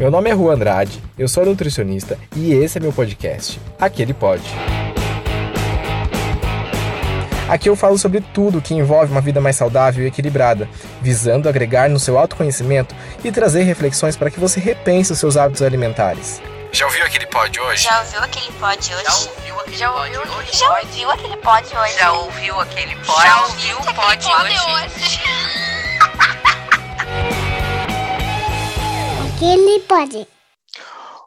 Meu nome é Rua Andrade, eu sou nutricionista e esse é meu podcast, Aquele Pode. Aqui eu falo sobre tudo que envolve uma vida mais saudável e equilibrada, visando agregar no seu autoconhecimento e trazer reflexões para que você repense os seus hábitos alimentares. Já ouviu aquele pod hoje? Já ouviu aquele pod hoje? Já ouviu aquele pod hoje? já ouviu aquele pod hoje? Já ouviu aquele pod? Já ouviu o pod hoje? Aquele pode.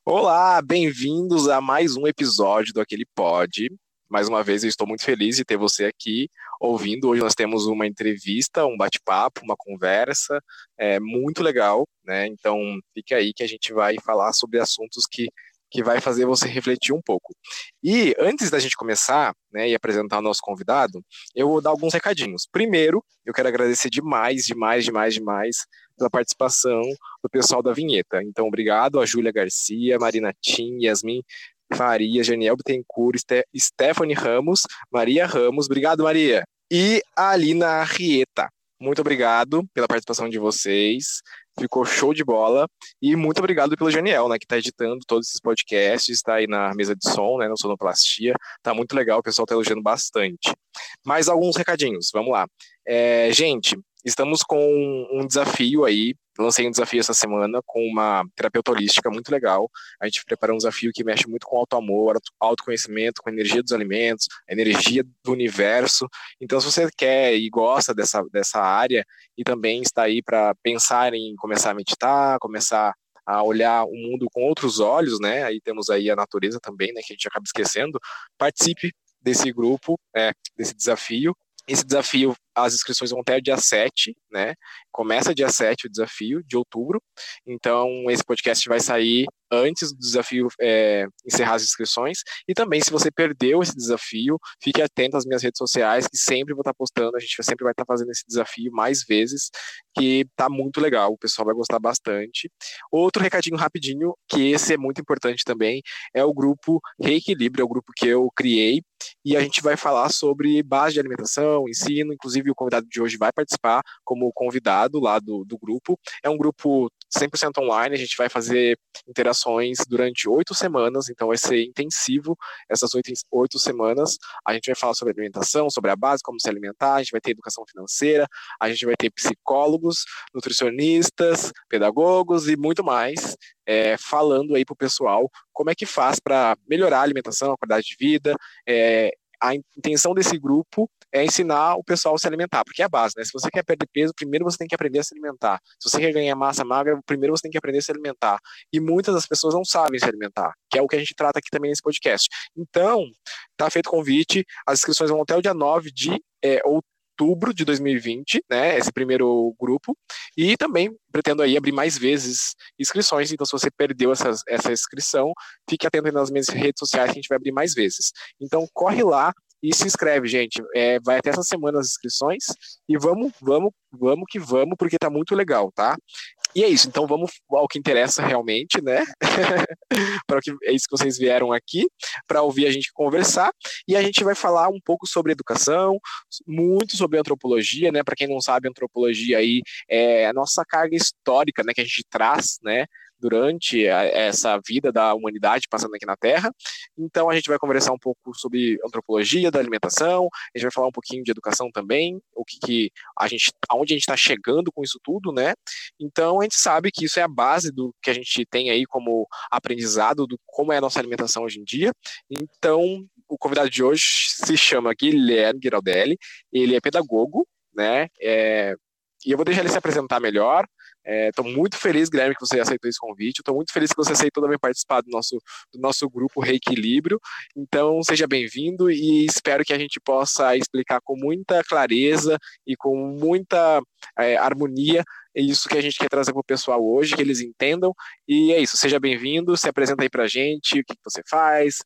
Olá, bem-vindos a mais um episódio do Aquele Pod. Mais uma vez eu estou muito feliz de ter você aqui ouvindo. Hoje nós temos uma entrevista, um bate-papo, uma conversa, é muito legal, né? Então fique aí que a gente vai falar sobre assuntos que que vai fazer você refletir um pouco. E antes da gente começar, né, e apresentar o nosso convidado, eu vou dar alguns recadinhos. Primeiro, eu quero agradecer demais, demais, demais, demais pela participação do pessoal da vinheta. Então, obrigado a Júlia Garcia, Marina Tim, Yasmin Faria, Janiel Bittencourt, Ste Stephanie Ramos, Maria Ramos, obrigado Maria, e a Alina Arrieta. Muito obrigado pela participação de vocês. Ficou show de bola. E muito obrigado pelo Janiel, né, que está editando todos esses podcasts, está aí na mesa de som, né, no Sonoplastia. Tá muito legal, o pessoal está elogiando bastante. Mais alguns recadinhos, vamos lá. É, gente, estamos com um desafio aí. Lancei um desafio essa semana com uma terapeuta holística muito legal. A gente preparou um desafio que mexe muito com auto-amor, autoconhecimento, com a energia dos alimentos, a energia do universo. Então, se você quer e gosta dessa, dessa área e também está aí para pensar em começar a meditar, começar a olhar o mundo com outros olhos, né? Aí temos aí a natureza também, né? Que a gente acaba esquecendo. Participe desse grupo, é, desse desafio. Esse desafio, as inscrições vão até dia 7, né? Começa dia 7 o desafio, de outubro. Então, esse podcast vai sair antes do desafio é, encerrar as inscrições. E também, se você perdeu esse desafio, fique atento às minhas redes sociais, que sempre vou estar postando. A gente sempre vai estar fazendo esse desafio mais vezes, que tá muito legal. O pessoal vai gostar bastante. Outro recadinho rapidinho, que esse é muito importante também, é o grupo Reequilíbrio, é o grupo que eu criei. E a gente vai falar sobre base de alimentação, ensino. Inclusive, o convidado de hoje vai participar como convidado lá do, do grupo. É um grupo 100% online, a gente vai fazer interações durante oito semanas, então vai ser intensivo essas oito, semanas. A gente vai falar sobre alimentação, sobre a base, como se alimentar, a gente vai ter educação financeira, a gente vai ter psicólogos, nutricionistas, pedagogos e muito mais, é, falando aí para o pessoal como é que faz para melhorar a alimentação, a qualidade de vida, é, a intenção desse grupo é ensinar o pessoal a se alimentar, porque é a base, né? Se você quer perder peso, primeiro você tem que aprender a se alimentar. Se você quer ganhar massa magra, primeiro você tem que aprender a se alimentar. E muitas das pessoas não sabem se alimentar, que é o que a gente trata aqui também nesse podcast. Então, tá feito o convite, as inscrições vão até o dia 9 de é, outubro de 2020, né, esse primeiro grupo, e também pretendo aí abrir mais vezes inscrições, então se você perdeu essa, essa inscrição, fique atento nas minhas redes sociais que a gente vai abrir mais vezes. Então corre lá e se inscreve, gente, é, vai até essa semana as inscrições, e vamos, vamos, vamos que vamos, porque tá muito legal, tá? E é isso, então vamos ao que interessa realmente, né? para que é isso que vocês vieram aqui para ouvir a gente conversar e a gente vai falar um pouco sobre educação, muito sobre antropologia, né? Para quem não sabe, antropologia aí é a nossa carga histórica, né? Que a gente traz, né? Durante essa vida da humanidade passando aqui na Terra. Então a gente vai conversar um pouco sobre antropologia da alimentação, a gente vai falar um pouquinho de educação também, o que, que a gente, aonde a gente está chegando com isso tudo, né? Então a gente sabe que isso é a base do que a gente tem aí como aprendizado do como é a nossa alimentação hoje em dia. Então o convidado de hoje se chama Guilherme Giraldelli, ele é pedagogo, né? É, e eu vou deixar ele se apresentar melhor. Estou é, muito feliz, Guilherme, que você aceitou esse convite. Estou muito feliz que você aceitou também participar do nosso, do nosso grupo Reequilíbrio. Então, seja bem-vindo e espero que a gente possa explicar com muita clareza e com muita é, harmonia isso que a gente quer trazer para o pessoal hoje, que eles entendam. E é isso, seja bem-vindo, se apresenta aí para a gente, o que, você faz,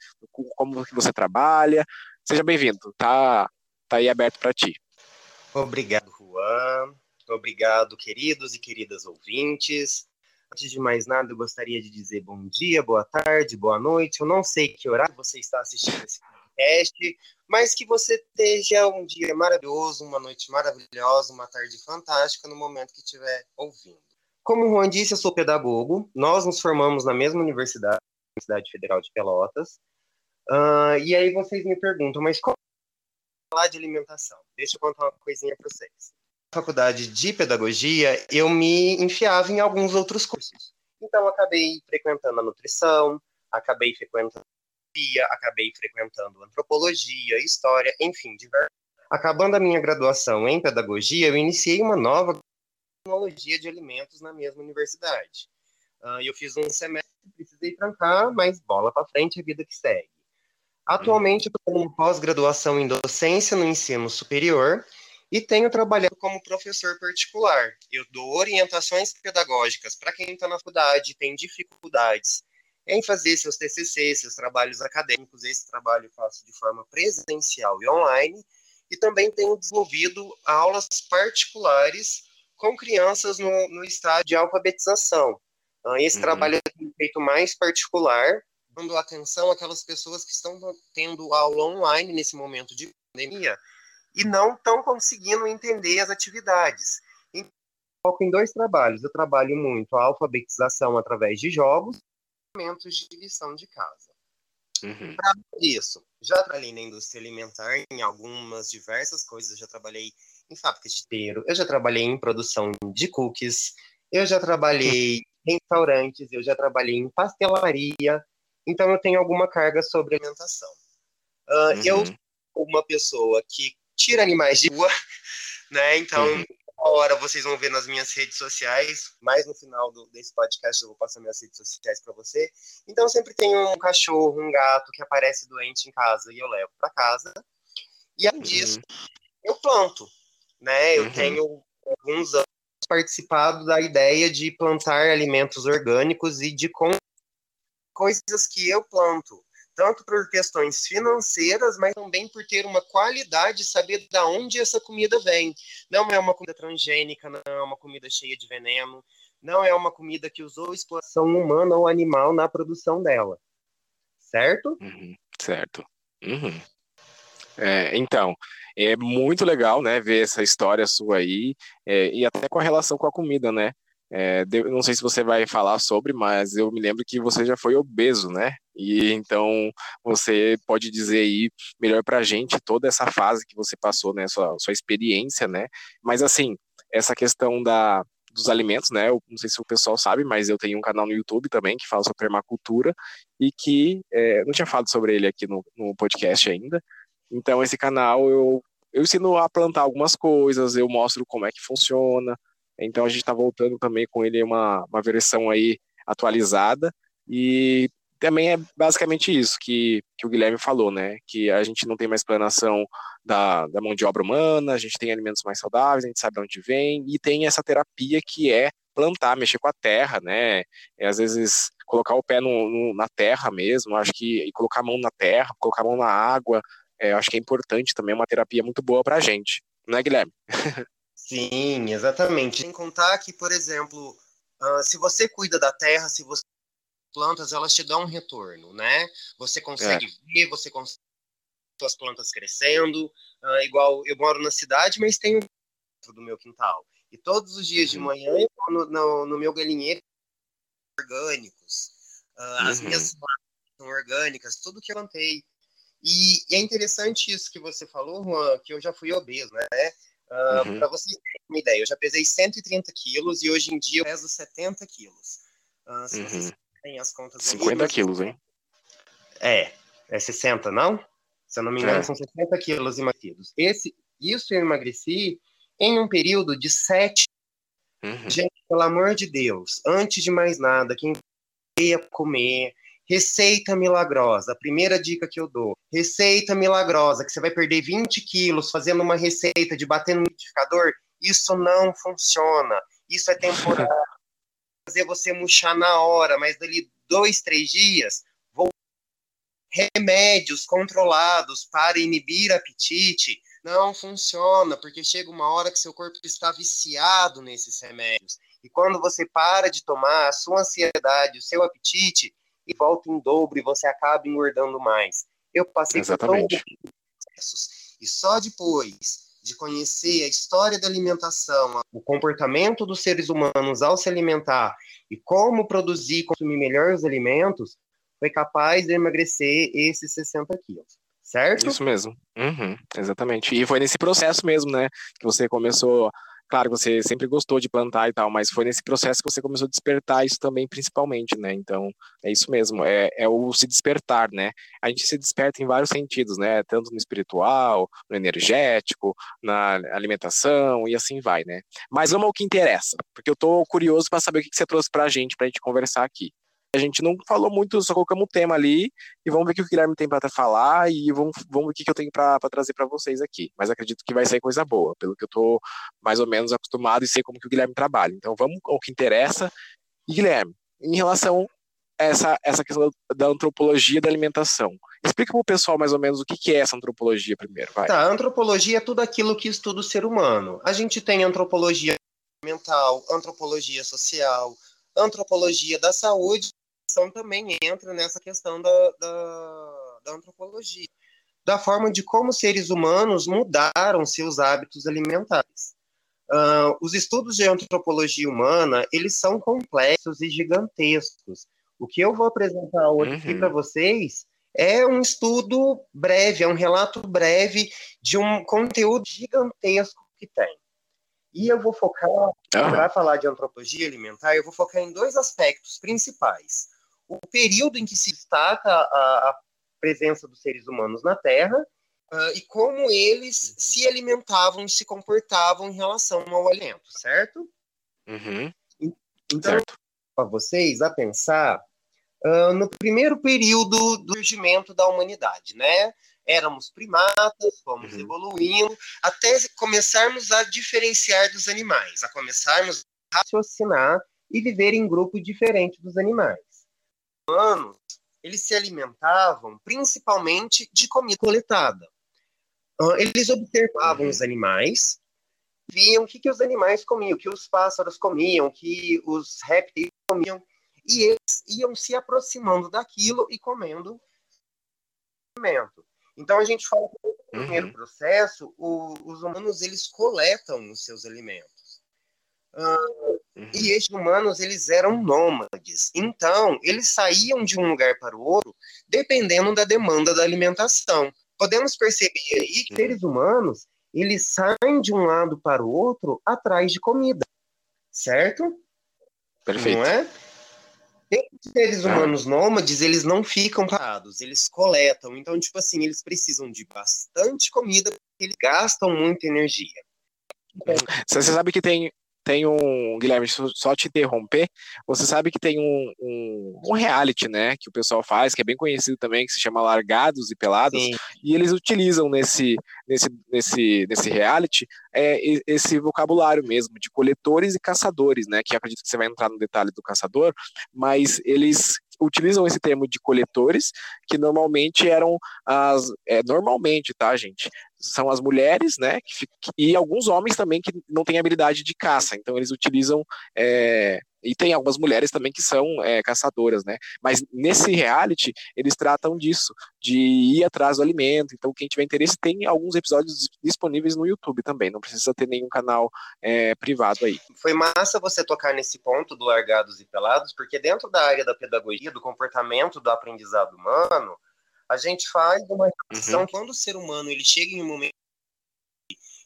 como que você trabalha. Seja bem-vindo, tá, tá aí aberto para ti. Obrigado, Juan. Obrigado, queridos e queridas ouvintes. Antes de mais nada, eu gostaria de dizer bom dia, boa tarde, boa noite. Eu não sei que horário você está assistindo esse podcast, mas que você esteja um dia maravilhoso, uma noite maravilhosa, uma tarde fantástica no momento que estiver ouvindo. como o Juan disse, eu sou pedagogo. Nós nos formamos na mesma universidade, Universidade Federal de Pelotas. Uh, e aí vocês me perguntam, mas como falar de alimentação? Deixa eu contar uma coisinha para vocês. Faculdade de pedagogia, eu me enfiava em alguns outros cursos. Então, acabei frequentando a nutrição, acabei frequentando acabei frequentando antropologia, história, enfim, diversos. Acabando a minha graduação em pedagogia, eu iniciei uma nova tecnologia de alimentos na mesma universidade. Uh, eu fiz um semestre, precisei trancar, mas bola para frente, a vida que segue. Atualmente, estou com pós-graduação em docência no ensino superior e tenho trabalhado como professor particular. Eu dou orientações pedagógicas para quem está na faculdade, tem dificuldades em fazer seus TCC, seus trabalhos acadêmicos. Esse trabalho eu faço de forma presencial e online. E também tenho desenvolvido aulas particulares com crianças no, no estágio de alfabetização. Ah, esse uhum. trabalho é feito mais particular, dando atenção àquelas pessoas que estão tendo aula online nesse momento de pandemia e não estão conseguindo entender as atividades. Então, foco em dois trabalhos. Eu trabalho muito a alfabetização através de jogos momentos de lição de casa. Uhum. Para isso, já trabalhei na indústria alimentar em algumas diversas coisas. já trabalhei em fábrica de teiro, eu já trabalhei em produção de cookies, eu já trabalhei em restaurantes, eu já trabalhei em pastelaria. Então, eu tenho alguma carga sobre alimentação. Uh, uhum. Eu sou uma pessoa que tira animais de rua, né? Então, uhum hora vocês vão ver nas minhas redes sociais, mais no final do, desse podcast eu vou passar minhas redes sociais para você. Então sempre tem um cachorro, um gato que aparece doente em casa e eu levo para casa. E além uhum. disso, eu planto, né? Eu uhum. tenho alguns anos participado da ideia de plantar alimentos orgânicos e de coisas que eu planto tanto por questões financeiras, mas também por ter uma qualidade, saber de onde essa comida vem. Não é uma comida transgênica, não é uma comida cheia de veneno, não é uma comida que usou exploração humana ou animal na produção dela. Certo? Uhum, certo. Uhum. É, então, é muito legal, né, ver essa história sua aí, é, e até com a relação com a comida, né? É, não sei se você vai falar sobre, mas eu me lembro que você já foi obeso, né? E então você pode dizer aí melhor para a gente toda essa fase que você passou, né? Sua, sua experiência, né? Mas assim, essa questão da, dos alimentos, né? Eu não sei se o pessoal sabe, mas eu tenho um canal no YouTube também que fala sobre permacultura e que é, não tinha falado sobre ele aqui no, no podcast ainda. Então esse canal eu eu ensino a plantar algumas coisas, eu mostro como é que funciona, então a gente está voltando também com ele uma, uma versão aí atualizada e também é basicamente isso que, que o Guilherme falou, né? Que a gente não tem mais explanação da, da mão de obra humana, a gente tem alimentos mais saudáveis, a gente sabe de onde vem, e tem essa terapia que é plantar, mexer com a terra, né? É, às vezes colocar o pé no, no, na terra mesmo, acho que e colocar a mão na terra, colocar a mão na água, é, acho que é importante também, é uma terapia muito boa para a gente, não é, Guilherme? Sim, exatamente. Sem contar que, por exemplo, uh, se você cuida da terra, se você plantas, elas te dão um retorno, né? Você consegue é. ver, você consegue suas plantas crescendo, uh, igual eu moro na cidade, mas tenho do meu quintal. E todos os dias uhum. de manhã eu vou no, no, no, meu galinheiro orgânicos. Uh, uhum. As minhas são orgânicas, tudo que eu plantei. E, e, é interessante isso que você falou, Juan, que eu já fui obeso, né? Uh, uhum. Para vocês terem uma ideia, eu já pesei 130 quilos e hoje em dia eu peso 70 quilos. Uh, se uhum. vocês têm as contas 50 aí, quilos, hein? É, é 60, não? Se eu não me engano, é. são 60 quilos emagrecidos. Esse, isso eu emagreci em um período de 7. Uhum. Gente, pelo amor de Deus, antes de mais nada, quem ia comer, Receita milagrosa, a primeira dica que eu dou. Receita milagrosa, que você vai perder 20 quilos fazendo uma receita de bater no liquidificador, isso não funciona. Isso é temporário. Fazer você murchar na hora, mas dali dois, três dias, vou remédios controlados para inibir apetite não funciona, porque chega uma hora que seu corpo está viciado nesses remédios. E quando você para de tomar, a sua ansiedade, o seu apetite e volta em dobro e você acaba engordando mais. Eu passei Exatamente. por processos. E só depois de conhecer a história da alimentação, o comportamento dos seres humanos ao se alimentar e como produzir e consumir melhor os alimentos, foi capaz de emagrecer esses 60 quilos, certo? Isso mesmo. Uhum, exatamente. E foi nesse processo mesmo, né, que você começou claro, você sempre gostou de plantar e tal, mas foi nesse processo que você começou a despertar isso também, principalmente, né? Então, é isso mesmo, é, é o se despertar, né? A gente se desperta em vários sentidos, né? Tanto no espiritual, no energético, na alimentação e assim vai, né? Mas vamos ao que interessa, porque eu tô curioso para saber o que você trouxe pra gente, pra gente conversar aqui. A gente não falou muito, só colocamos o tema ali e vamos ver o que o Guilherme tem para falar e vamos, vamos ver o que eu tenho para trazer para vocês aqui. Mas acredito que vai ser coisa boa, pelo que eu estou mais ou menos acostumado e sei como que o Guilherme trabalha. Então vamos ao que interessa. E Guilherme, em relação a essa, essa questão da antropologia da alimentação, explica para o pessoal mais ou menos o que, que é essa antropologia primeiro. Vai. Tá, antropologia é tudo aquilo que estuda o ser humano. A gente tem antropologia mental, antropologia social, antropologia da saúde também entra nessa questão da, da, da antropologia, da forma de como seres humanos mudaram seus hábitos alimentares. Uh, os estudos de antropologia humana, eles são complexos e gigantescos. O que eu vou apresentar hoje uhum. aqui para vocês é um estudo breve, é um relato breve de um conteúdo gigantesco que tem. E eu vou focar, uhum. para falar de antropologia alimentar, eu vou focar em dois aspectos principais o período em que se destaca a, a presença dos seres humanos na Terra uh, e como eles se alimentavam e se comportavam em relação ao alimento, certo? Uhum. Então, para vocês a pensar uh, no primeiro período do surgimento da humanidade, né? Éramos primatas, fomos uhum. evoluindo, até começarmos a diferenciar dos animais, a começarmos a raciocinar e viver em grupo diferente dos animais humanos eles se alimentavam principalmente de comida coletada. Eles observavam uhum. os animais, viam o que, que os animais comiam, o que os pássaros comiam, o que os répteis comiam, e eles iam se aproximando daquilo e comendo alimento. Então a gente fala que no primeiro uhum. processo, o, os humanos eles coletam os seus alimentos. Uh. E estes humanos, eles eram nômades. Então, eles saíam de um lugar para o outro, dependendo da demanda da alimentação. Podemos perceber aí que uhum. seres humanos, eles saem de um lado para o outro atrás de comida. Certo? Perfeito. Não é? Esses seres ah. humanos nômades, eles não ficam parados, eles coletam. Então, tipo assim, eles precisam de bastante comida, porque eles gastam muita energia. Você sabe que tem, tem um, Guilherme, só te interromper, você sabe que tem um, um, um, reality, né, que o pessoal faz, que é bem conhecido também, que se chama Largados e Pelados, Sim. e eles utilizam nesse, nesse, nesse, nesse reality é, esse vocabulário mesmo, de coletores e caçadores, né, que acredito que você vai entrar no detalhe do caçador, mas eles utilizam esse termo de coletores, que normalmente eram as. É, normalmente, tá, gente? São as mulheres, né? Que, e alguns homens também que não têm habilidade de caça. Então, eles utilizam é, e tem algumas mulheres também que são é, caçadoras, né? Mas nesse reality, eles tratam disso, de ir atrás do alimento. Então, quem tiver interesse, tem alguns episódios disponíveis no YouTube também. Não precisa ter nenhum canal é, privado aí. Foi massa você tocar nesse ponto do largados e pelados, porque dentro da área da pedagogia, do comportamento do aprendizado humano, a gente faz uma relação uhum. quando o ser humano ele chega em um momento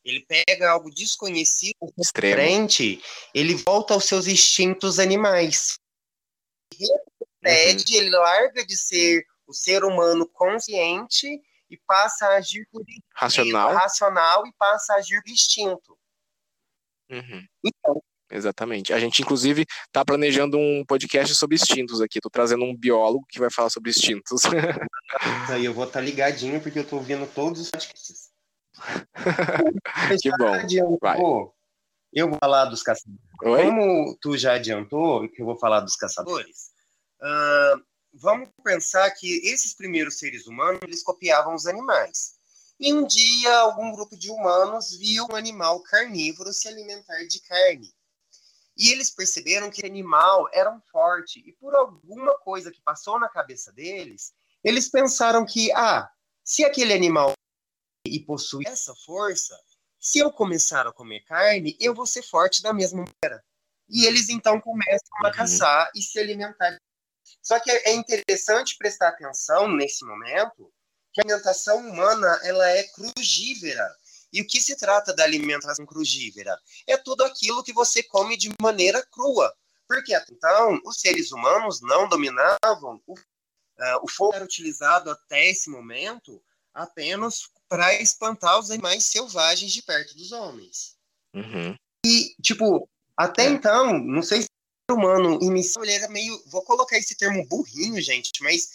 ele pega algo desconhecido Extremo. frente, ele volta aos seus instintos animais. Ele, uhum. ele larga de ser o ser humano consciente e passa a agir por racional, racional e passa a agir por instinto. Uhum. Então, Exatamente. A gente, inclusive, está planejando um podcast sobre instintos aqui. Estou trazendo um biólogo que vai falar sobre instintos. Aí eu vou estar tá ligadinho, porque eu estou ouvindo todos os podcasts. que bom. Adiantou, Vai. Eu vou falar dos caçadores. Oi? Como tu já adiantou que eu vou falar dos caçadores, uh, vamos pensar que esses primeiros seres humanos eles copiavam os animais. E um dia algum grupo de humanos viu um animal carnívoro se alimentar de carne. E eles perceberam que o animal era um forte. E por alguma coisa que passou na cabeça deles, eles pensaram que, ah, se aquele animal e possui essa força, se eu começar a comer carne, eu vou ser forte da mesma maneira. E eles então começam a Uhum. caçar e se alimentar. Só que é interessante prestar atenção nesse momento que a alimentação humana ela é crugívera. E o que se trata da alimentação crugívera? É tudo aquilo que você come de maneira crua. Porque até então os seres humanos não dominavam o, ah, o fogo era utilizado até esse momento apenas para espantar os animais selvagens de perto dos homens. Uhum. E, tipo, até É. então, não sei se o ser humano inicial, ele era meio. Vou colocar esse termo burrinho, gente, mas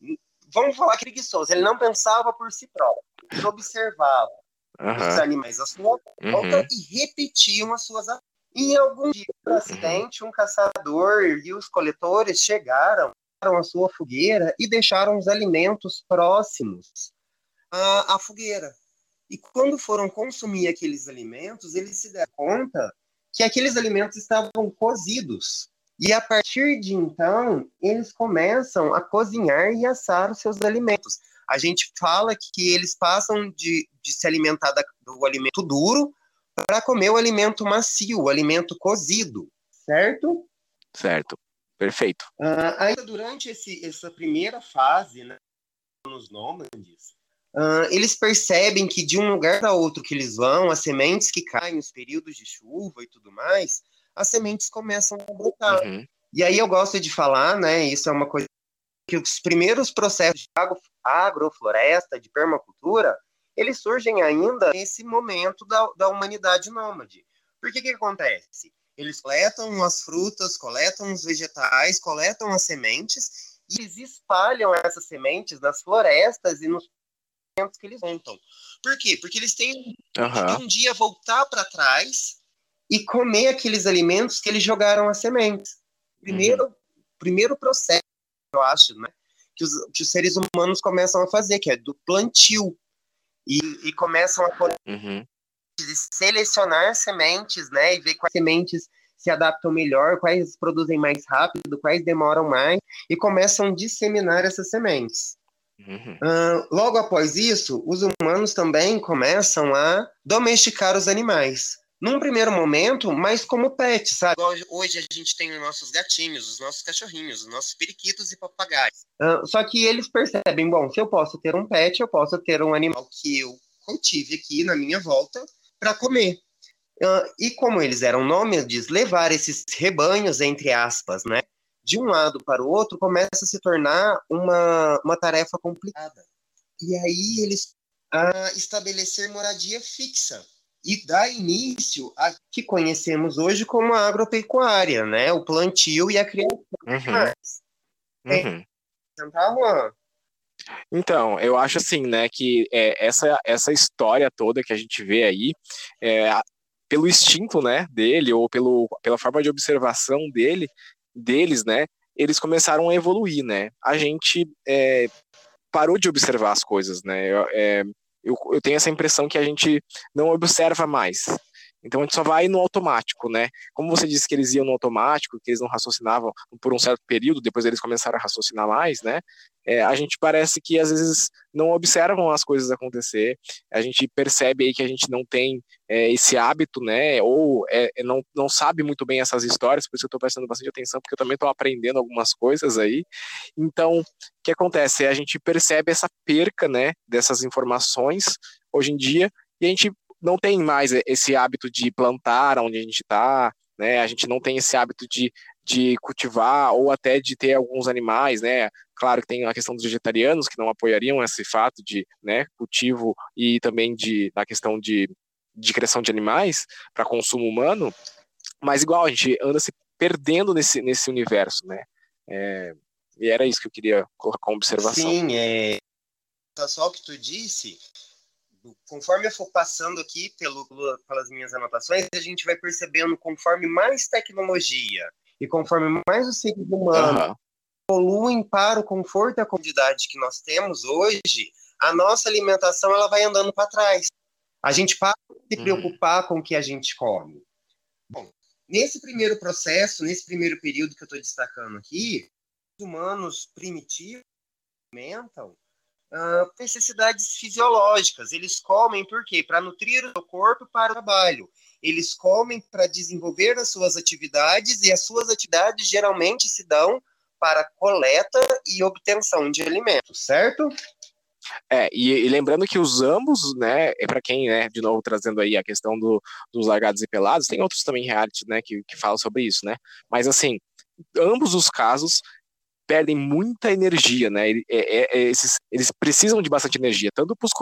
hum, vamos falar que preguiçoso. Ele não pensava por si próprio. Ele observava os Aham. animais à sua volta Uhum. e repetiam as suas ações. E algum dia, por acidente, um caçador e os coletores chegaram à sua fogueira e deixaram os alimentos próximos à, à fogueira. E quando foram consumir aqueles alimentos, eles se deram conta que aqueles alimentos estavam cozidos. E a partir de então, eles começam a cozinhar e assar os seus alimentos. A gente fala que eles passam de, de se alimentar da- do alimento duro para comer o alimento macio, o alimento cozido, certo? Certo. Perfeito. Ah, ainda durante esse, essa primeira fase, né, nos nômades, ah, eles percebem que de um lugar para outro que eles vão, as sementes que caem nos períodos de chuva e tudo mais, as sementes começam a brotar. Uhum. E aí eu gosto de falar, né? Isso é uma coisa que os primeiros processos de agro- agrofloresta, de permacultura, eles surgem ainda nesse momento da, da humanidade nômade. Por que que acontece? Eles coletam as frutas, coletam os vegetais, coletam as sementes e eles espalham essas sementes nas florestas e nos momentos que eles montam. Por quê? Porque eles têm Aham. um dia voltar para trás e comer aqueles alimentos que eles jogaram as sementes. Primeiro, primeiro processo, eu acho, né, que os, que os seres humanos começam a fazer, que é do plantio. E, e começam a Uhum. selecionar sementes, né, e ver quais sementes se adaptam melhor, quais produzem mais rápido, quais demoram mais, e começam a disseminar essas sementes. Uhum. Ah, logo após isso, os humanos também começam a domesticar os animais. Num primeiro momento, mais como pet, sabe? Hoje a gente tem os nossos gatinhos, os nossos cachorrinhos, os nossos periquitos e papagaios. Ah, só que eles percebem, bom, se eu posso ter um pet, eu posso ter um animal que eu cultive aqui na minha volta para comer. Ah, e como eles eram nômades, levar esses rebanhos, entre aspas, né? de um lado para o outro começa a se tornar uma, uma tarefa complicada. E aí eles a estabelecer moradia fixa e dar início a que conhecemos hoje como a agropecuária, né? O plantio e a criação de Uhum. Uhum. Tá, Juan? Então, eu acho assim, né, que é, essa, essa história toda que a gente vê aí, é, pelo instinto, né, dele, ou pelo, pela forma de observação dele, deles, né, eles começaram a evoluir, né. A gente é, parou de observar as coisas, né. Eu, eu tenho essa impressão que a gente não observa mais. Então a gente só vai no automático, né? Como você disse que eles iam no automático, que eles não raciocinavam por um certo período, depois eles começaram a raciocinar mais, né? É, a gente parece que às vezes não observam as coisas acontecer, a gente percebe aí que a gente não tem é, esse hábito, né? Ou é, é, não, não sabe muito bem essas histórias, por isso eu estou prestando bastante atenção, porque eu também estou aprendendo algumas coisas aí. Então, o que acontece? A gente percebe essa perca, né? Dessas informações hoje em dia, e a gente não tem mais esse hábito de plantar onde a gente está, né? A gente não tem esse hábito de, de cultivar ou até de ter alguns animais, né? Claro que tem a questão dos vegetarianos que não apoiariam esse fato de, né, cultivo e também de na questão de, de criação de animais para consumo humano, mas igual a gente anda se perdendo nesse, nesse universo, né? É, e era isso que eu queria colocar como observação. Sim, é. Só o que tu disse. Conforme eu for passando aqui pelo, pelas minhas anotações, a gente vai percebendo conforme mais tecnologia e conforme mais os seres humanos Aham. evoluem para o conforto e a comodidade que nós temos hoje, a nossa alimentação ela vai andando para trás. A gente para de se Uhum. preocupar com o que a gente come. Bom, nesse primeiro processo, nesse primeiro período que eu estou destacando aqui, os humanos primitivos alimentam uh, necessidades fisiológicas. Eles comem por quê? Para nutrir o corpo para o trabalho. Eles comem para desenvolver as suas atividades e as suas atividades geralmente se dão para coleta e obtenção de alimentos, certo? É, e, e, lembrando que os ambos, né, é para quem, né, de novo trazendo aí a questão do, dos largados e pelados, tem outros também reality, né, que, que falam sobre isso, né, mas assim, ambos os casos perdem muita energia, né, é, é, é, esses, eles precisam de bastante energia, tanto para os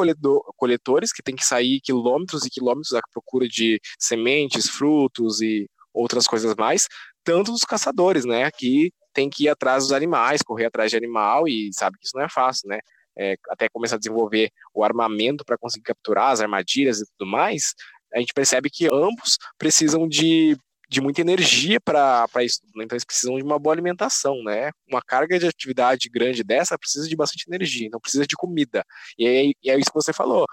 coletores, que tem que sair quilômetros e quilômetros à procura de sementes, frutos e outras coisas mais, tanto dos caçadores, né, que tem que ir atrás dos animais, correr atrás de animal, e sabe que isso não é fácil, né, é, até começar a desenvolver o armamento para conseguir capturar as armadilhas e tudo mais, a gente percebe que ambos precisam de, de muita energia para isso, né? então eles precisam de uma boa alimentação, né? Uma carga de atividade grande dessa precisa de bastante energia, então precisa de comida. E é, e é isso que você falou,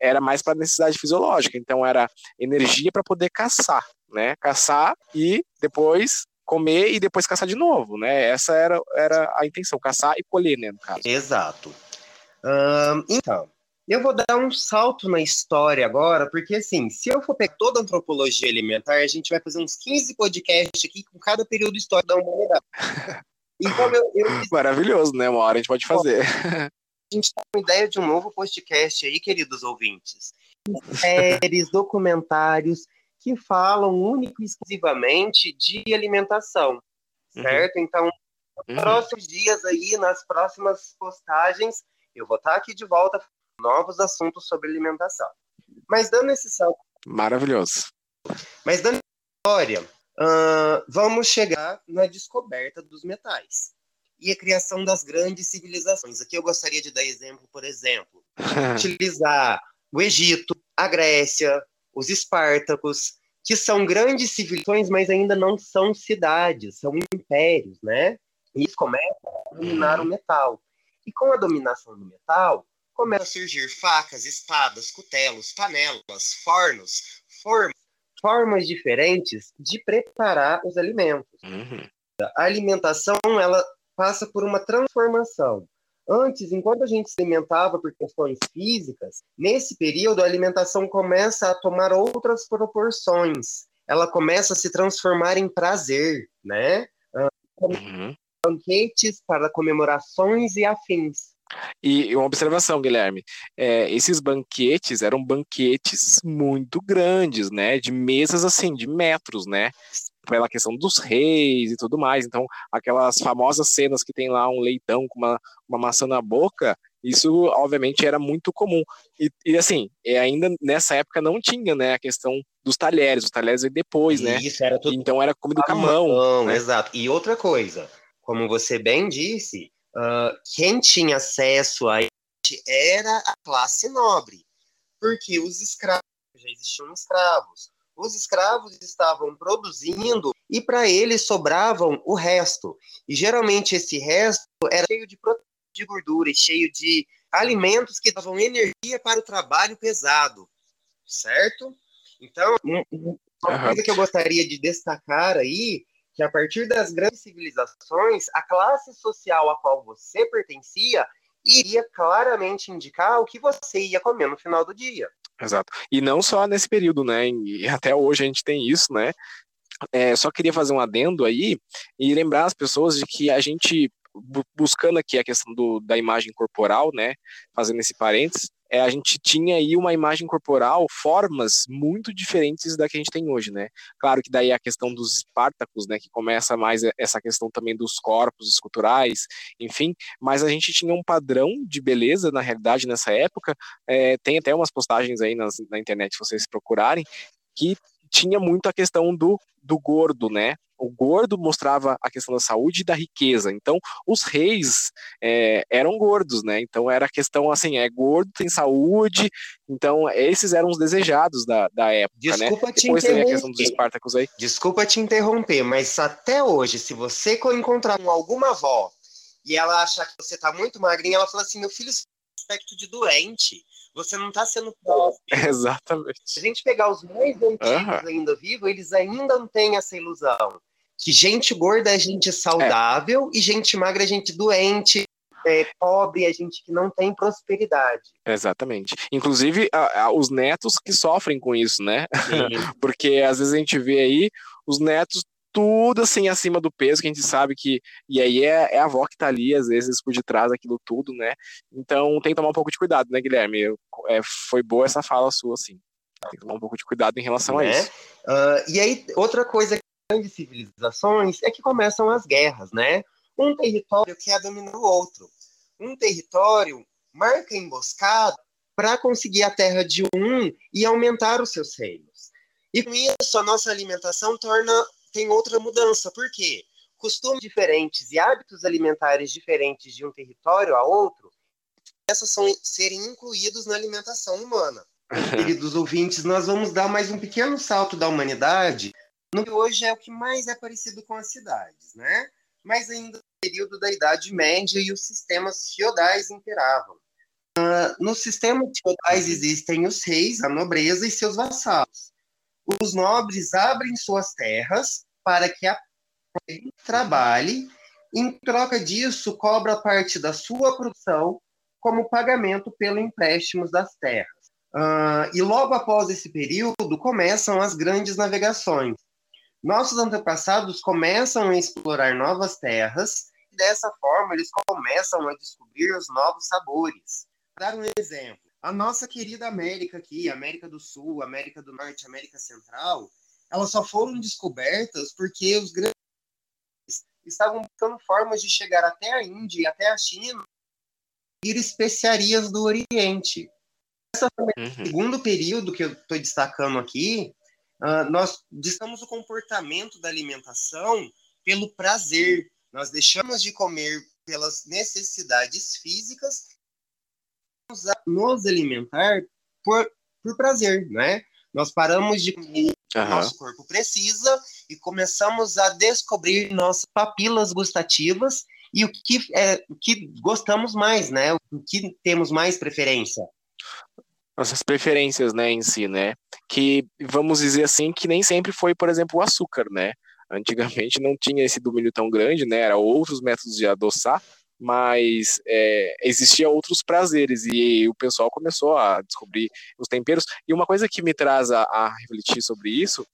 era mais para necessidade fisiológica, então era energia para poder caçar, né? Caçar e depois comer e depois caçar de novo, né? Essa era, era a intenção, caçar e colher, né, no caso. Exato então, eu vou dar um salto na história agora, porque assim, se eu for pegar toda a antropologia alimentar, a gente vai fazer uns 15 podcasts aqui com cada período histórico da humanidade. Então, eu, eu... Maravilhoso, né? Uma hora a gente pode fazer. A gente tá com ideia de um novo podcast aí, queridos ouvintes. Séries, documentários que falam único e exclusivamente de alimentação, uhum. certo? Uhum. Então, nos uhum. próximos dias aí, nas próximas postagens, eu vou estar aqui de volta novos assuntos sobre alimentação. Mas dando esse salto. Maravilhoso. Mas dando história, uh, vamos chegar na descoberta dos metais e a criação das grandes civilizações. Aqui eu gostaria de dar exemplo, por exemplo, utilizar o Egito, a Grécia, os Espartacos, que são grandes civilizações, mas ainda não são cidades, são impérios, né? E eles começam a dominar o metal. E com a dominação do metal, começam a surgir facas, espadas, cutelos, panelas, fornos, formas, formas diferentes de preparar os alimentos. Uhum. A alimentação ela passa por uma transformação. Antes, enquanto a gente se alimentava por questões físicas, nesse período a alimentação começa a tomar outras proporções. Ela começa a se transformar em prazer, né? Uhum banquetes para comemorações e afins. E uma observação, Guilherme, é, esses banquetes eram banquetes muito grandes, né? De mesas assim, de metros, né? Pela questão dos reis e tudo mais. Então, aquelas famosas cenas que tem lá um leitão com uma, uma maçã na boca, isso obviamente era muito comum. E, e assim, e ainda nessa época não tinha, né? A questão dos talheres, os talheres veio depois, né? Isso era tudo. Então era comida com a mão. mão né? Exato. E outra coisa, como você bem disse, uh, quem tinha acesso a era a classe nobre, porque os escravos, já existiam escravos, os escravos estavam produzindo e para eles sobravam o resto. E geralmente esse resto era cheio de de gordura e cheio de alimentos que davam energia para o trabalho pesado, certo? Então, uma coisa que eu gostaria de destacar aí a partir das grandes civilizações, a classe social a qual você pertencia iria claramente indicar o que você ia comer no final do dia. Exato. E não só nesse período, né? E até hoje a gente tem isso, né? É, só queria fazer um adendo aí e lembrar as pessoas de que a gente, buscando aqui a questão do, da imagem corporal, né? Fazendo esse parênteses, é, a gente tinha aí uma imagem corporal, formas muito diferentes da que a gente tem hoje, né? Claro que daí a questão dos Espartacos, né, que começa mais essa questão também dos corpos esculturais, enfim, mas a gente tinha um padrão de beleza, na realidade, nessa época, é, tem até umas postagens aí nas, na internet, se vocês procurarem, que tinha muito a questão do, do gordo, né? O gordo mostrava a questão da saúde e da riqueza. Então, os reis é, eram gordos, né? Então, era a questão assim: é gordo, tem saúde. Então, esses eram os desejados da, da época, né? Desculpa né? Te Depois tem a questão dos Espartacos aí. Desculpa te interromper, mas até hoje, se você encontrar alguma avó e ela achar que você tá muito magrinha, ela fala assim: meu filho, aspecto de doente você não está sendo próximo. Exatamente. Se a gente pegar os mais antigos uhum. ainda vivos, eles ainda não têm essa ilusão. Que gente gorda é gente saudável é. e gente magra é gente doente. é, pobre, é gente que não tem prosperidade. Exatamente. Inclusive, a, a, os netos que sofrem com isso, né? Porque às vezes a gente vê aí os netos tudo assim acima do peso, que a gente sabe que. E aí é, é a avó que tá ali, às vezes, por detrás daquilo tudo, né? Então tem que tomar um pouco de cuidado, né, Guilherme? É, foi boa essa fala sua, assim. Tem que tomar um pouco de cuidado em relação né? a isso. Uh, e aí, outra coisa que grandes civilizações é que começam as guerras, né? Um território quer dominar o outro. Um território marca emboscada para conseguir a terra de um e aumentar os seus reinos. E com isso, a nossa alimentação torna tem outra mudança. Por quê? Costumes diferentes e hábitos alimentares diferentes de um território a outro, essas são serem incluídos na alimentação humana. Queridos ouvintes, nós vamos dar mais um pequeno salto da humanidade no que hoje é o que mais é parecido com as cidades, né? Mas ainda no período da Idade Média e os sistemas feudais imperavam. Uh, nos sistemas feudais existem os reis, a nobreza e seus vassalos. Os nobres abrem suas terras para que a trabalhe, em troca disso, cobra parte da sua produção como pagamento pelo empréstimos das terras. Uh, e logo após esse período começam as grandes navegações. Nossos antepassados começam a explorar novas terras e dessa forma eles começam a descobrir os novos sabores. Vou dar um exemplo. A nossa querida América aqui, América do Sul, América do Norte, América Central, elas só foram descobertas porque os grandes estavam buscando formas de chegar até a Índia e até a China ir especiarias do Oriente. Esse é uhum. segundo período que eu estou destacando aqui, uh, nós destacamos o comportamento da alimentação pelo prazer. Nós deixamos de comer pelas necessidades físicas nos alimentar por, por prazer, né? Nós paramos de comer o que nosso corpo precisa e começamos a descobrir nossas papilas gustativas e o que, é, o que gostamos mais, né? O que temos mais preferência. Nossas preferências, né, em si, né? Que, vamos dizer assim, que nem sempre foi, por exemplo, o açúcar, né? Antigamente não tinha esse domínio tão grande, né? Era outros métodos de adoçar, mas é, existia outros prazeres e o pessoal começou a descobrir os temperos. E uma coisa que me traz a, a refletir sobre isso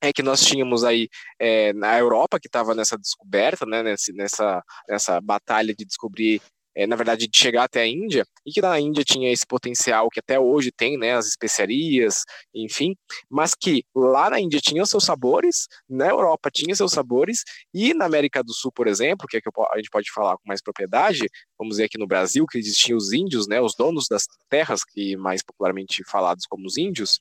é que nós tínhamos aí é, na Europa que estava nessa descoberta, né, nessa, nessa batalha de descobrir é, na verdade, de chegar até a Índia, e que na Índia tinha esse potencial que até hoje tem, né, as especiarias, enfim, mas que lá na Índia tinha seus sabores, na Europa tinha seus sabores, e na América do Sul, por exemplo, que é que a gente pode falar com mais propriedade, vamos dizer aqui no Brasil, que existiam os índios, né, os donos das terras, que mais popularmente falados como os índios,